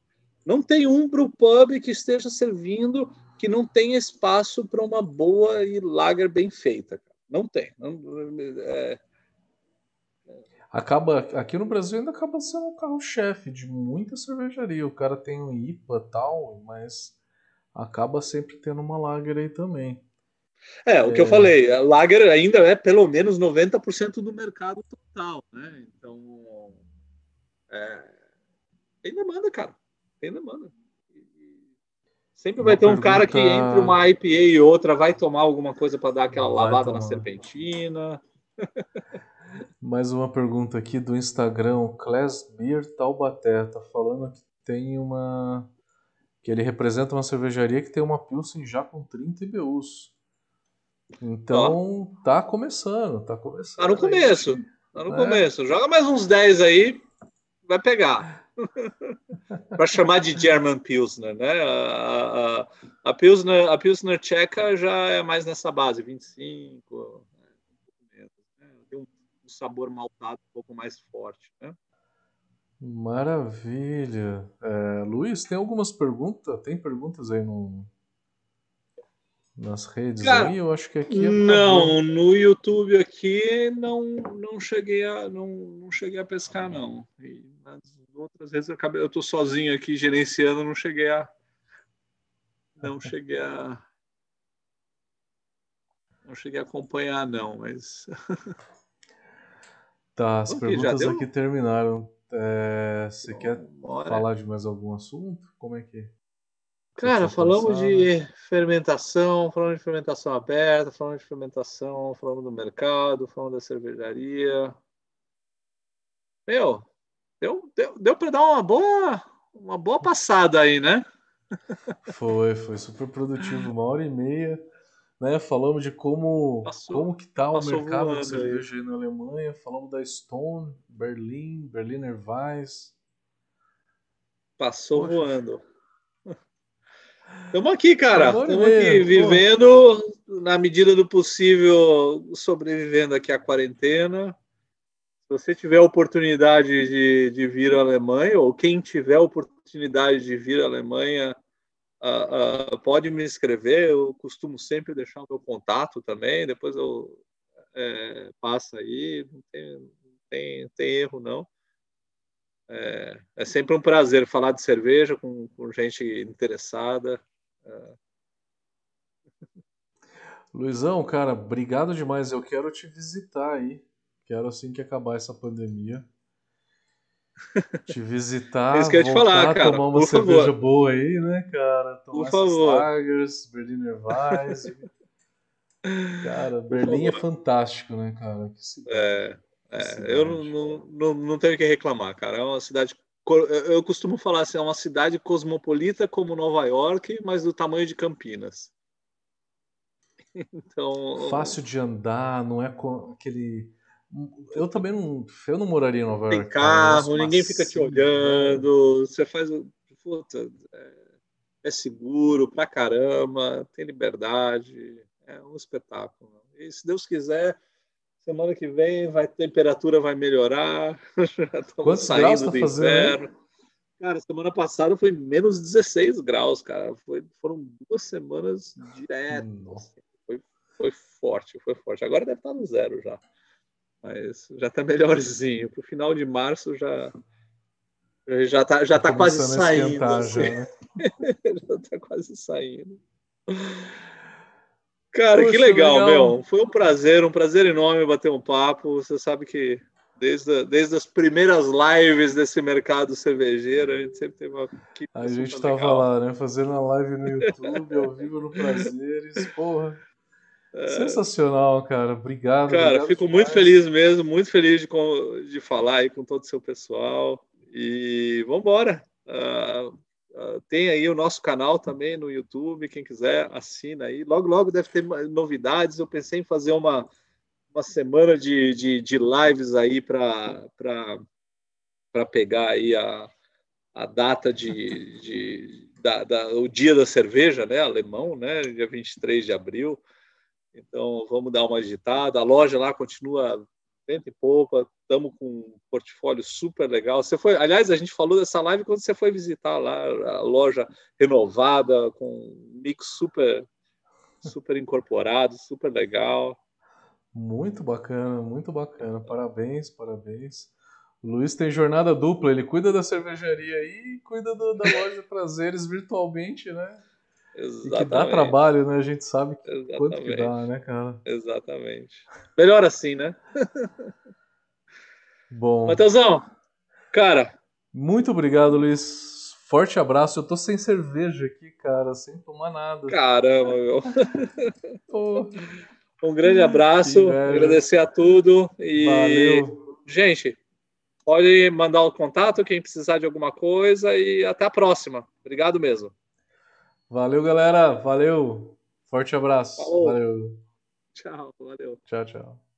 [SPEAKER 1] Não tem um para o pub que esteja servindo que não tenha espaço para uma boa e lager bem feita. cara. Não tem. Não- é,
[SPEAKER 2] Acaba, aqui no Brasil ainda acaba sendo o carro-chefe de muita cervejaria. O cara tem um IPA tal, mas acaba sempre tendo uma lager aí também.
[SPEAKER 1] É, o que eu falei, a Lager ainda é pelo menos 90% do mercado total, né? Então, é, tem demanda, cara. Tem demanda. Sempre vai
[SPEAKER 2] Uma
[SPEAKER 1] ter um cara que
[SPEAKER 2] pergunta-
[SPEAKER 1] entre uma IPA e outra vai tomar alguma coisa para dar aquela
[SPEAKER 2] Vai
[SPEAKER 1] lavada na
[SPEAKER 2] tomar.
[SPEAKER 1] serpentina.
[SPEAKER 2] Mais uma pergunta aqui do Instagram, o Class Beer Taubaté, tá falando que tem uma que ele representa uma cervejaria que tem uma Pilsen já com 30 IBUs. Então, tá começando, tá começando.
[SPEAKER 1] Tá no
[SPEAKER 2] aí.
[SPEAKER 1] começo. Tá no
[SPEAKER 2] É.
[SPEAKER 1] começo. Joga mais uns 10 aí, vai pegar. para chamar de German Pilsner, né? A, a, a, Pilsner, a Pilsner tcheca já é mais nessa base, 25, né? tem um, um sabor maltado um pouco mais forte, né?
[SPEAKER 2] Maravilha. É, Luiz, tem algumas perguntas? Tem perguntas aí no, nas redes
[SPEAKER 1] Cara,
[SPEAKER 2] aí? Eu acho que aqui acabou.
[SPEAKER 1] Não, no YouTube aqui não, não cheguei a não, não cheguei a pescar não. E nas outras vezes eu acabei, eu tô sozinho aqui gerenciando, não cheguei a não cheguei a não cheguei a acompanhar não, mas
[SPEAKER 2] Tá, as
[SPEAKER 1] Ok, já
[SPEAKER 2] perguntas aqui terminaram. É, você quer
[SPEAKER 1] Bora.
[SPEAKER 2] falar de mais algum assunto? Como é que?
[SPEAKER 1] Cara, falamos de fermentação, falamos de fermentação aberta, falamos de fermentação, falamos do mercado, falamos da cervejaria. Meu, deu, deu, deu para dar uma boa, uma boa passada aí, né?
[SPEAKER 2] Foi, foi super produtivo, uma hora e meia. Né? Falamos de como,
[SPEAKER 1] Passou-
[SPEAKER 2] como que tá o mercado de cerveja aí na Alemanha. Falamos da Stone, Berlim, Berliner Weiss.
[SPEAKER 1] Passou
[SPEAKER 2] Poxa.
[SPEAKER 1] voando. Estamos aqui, cara. Estamos aqui
[SPEAKER 2] pô.
[SPEAKER 1] vivendo, na medida do possível, sobrevivendo aqui à quarentena. Se você tiver a oportunidade de, de vir à Alemanha, ou quem tiver a oportunidade de vir à Alemanha, ah, ah, pode me escrever. Eu costumo sempre deixar o meu contato também. Depois eu é, passo aí. Não tem, não tem, tem erro, não. É, é sempre um prazer falar de cerveja com, com gente interessada.
[SPEAKER 2] Luizão, cara, obrigado demais. Eu quero te visitar aí. Quero assim que acabar essa pandemia. Te visitar,
[SPEAKER 1] É isso que eu te falar, cara,
[SPEAKER 2] tomar uma
[SPEAKER 1] por
[SPEAKER 2] cerveja
[SPEAKER 1] favor.
[SPEAKER 2] boa aí, né, cara? Tomar
[SPEAKER 1] Por favor.
[SPEAKER 2] lagers, Berliner Weiss. Cara, Berlim é fantástico, né, cara? Que cidade.
[SPEAKER 1] É, é, eu não, não, não, tenho o que reclamar, cara. É uma cidade. Eu costumo falar assim, é uma cidade cosmopolita como Nova York, mas do tamanho de Campinas. Então.
[SPEAKER 2] Fácil de andar, não é aquele. Eu também não. Eu não moraria em Nova
[SPEAKER 1] Tem
[SPEAKER 2] York. um
[SPEAKER 1] carro, ninguém fica te
[SPEAKER 2] né?
[SPEAKER 1] olhando, você faz. Puta, é, é seguro pra caramba, tem liberdade, é um espetáculo. E se Deus quiser, semana que vem vai, a temperatura vai melhorar. Já estamos
[SPEAKER 2] Quantos graus
[SPEAKER 1] saindo
[SPEAKER 2] tá
[SPEAKER 1] do
[SPEAKER 2] fazendo
[SPEAKER 1] inverno. Cara, semana passada foi menos 16 graus, cara. Foi, foram duas semanas direto. Assim. Foi, foi forte, foi forte. Agora deve estar no zero já. Mas já tá melhorzinho. Pro final de março já já tá, já tá quase saindo. assim.
[SPEAKER 2] já, né?
[SPEAKER 1] já tá quase saindo. Cara, que
[SPEAKER 2] Poxa,
[SPEAKER 1] legal,
[SPEAKER 2] legal.
[SPEAKER 1] meu. Foi um prazer, um prazer enorme bater um papo. Você sabe que desde, a- desde as primeiras lives desse mercado cervejeiro, a gente sempre teve uma equipe
[SPEAKER 2] A gente tava
[SPEAKER 1] legal.
[SPEAKER 2] lá, né? Fazendo a live no YouTube, ao vivo no Prazeres. Porra. Sensacional, cara. Obrigado.
[SPEAKER 1] Cara,
[SPEAKER 2] obrigado
[SPEAKER 1] fico
[SPEAKER 2] demais.
[SPEAKER 1] muito feliz mesmo, muito feliz de, de falar aí com todo o seu pessoal. E vamos embora. Tem aí o nosso canal também no YouTube, quem quiser assina aí. Logo, logo deve ter novidades. Eu pensei em fazer uma, uma semana de, de, de lives aí para pegar aí a, a data de, de da, da, o dia da cerveja, né, alemão, né, dia 23 de abril. Então, vamos dar uma agitada. A loja lá continua vento e pouco, estamos com um portfólio super legal. Você foi, aliás, a gente falou dessa live quando você foi visitar lá a loja renovada, com um mix super, super incorporado, super legal.
[SPEAKER 2] Muito bacana, muito bacana. Parabéns, parabéns. O Luiz tem jornada dupla, ele cuida da cervejaria e cuida do, da loja Prazeres virtualmente, né? Exatamente. E que dá trabalho, né? A gente sabe Exatamente. quanto que dá, né, cara?
[SPEAKER 1] Exatamente. Melhor assim, né?
[SPEAKER 2] Bom.
[SPEAKER 1] Matheusão, cara.
[SPEAKER 2] Muito obrigado, Luiz. Forte abraço. Eu tô sem cerveja aqui, cara, sem tomar nada.
[SPEAKER 1] Caramba, meu. um grande abraço. Agradecer a tudo. E, Valeu. gente, pode mandar o contato quem precisar de alguma coisa e até a próxima. Obrigado mesmo.
[SPEAKER 2] Valeu, galera. Valeu. Forte abraço.
[SPEAKER 1] Falou.
[SPEAKER 2] Valeu.
[SPEAKER 1] Tchau, valeu.
[SPEAKER 2] Tchau, tchau.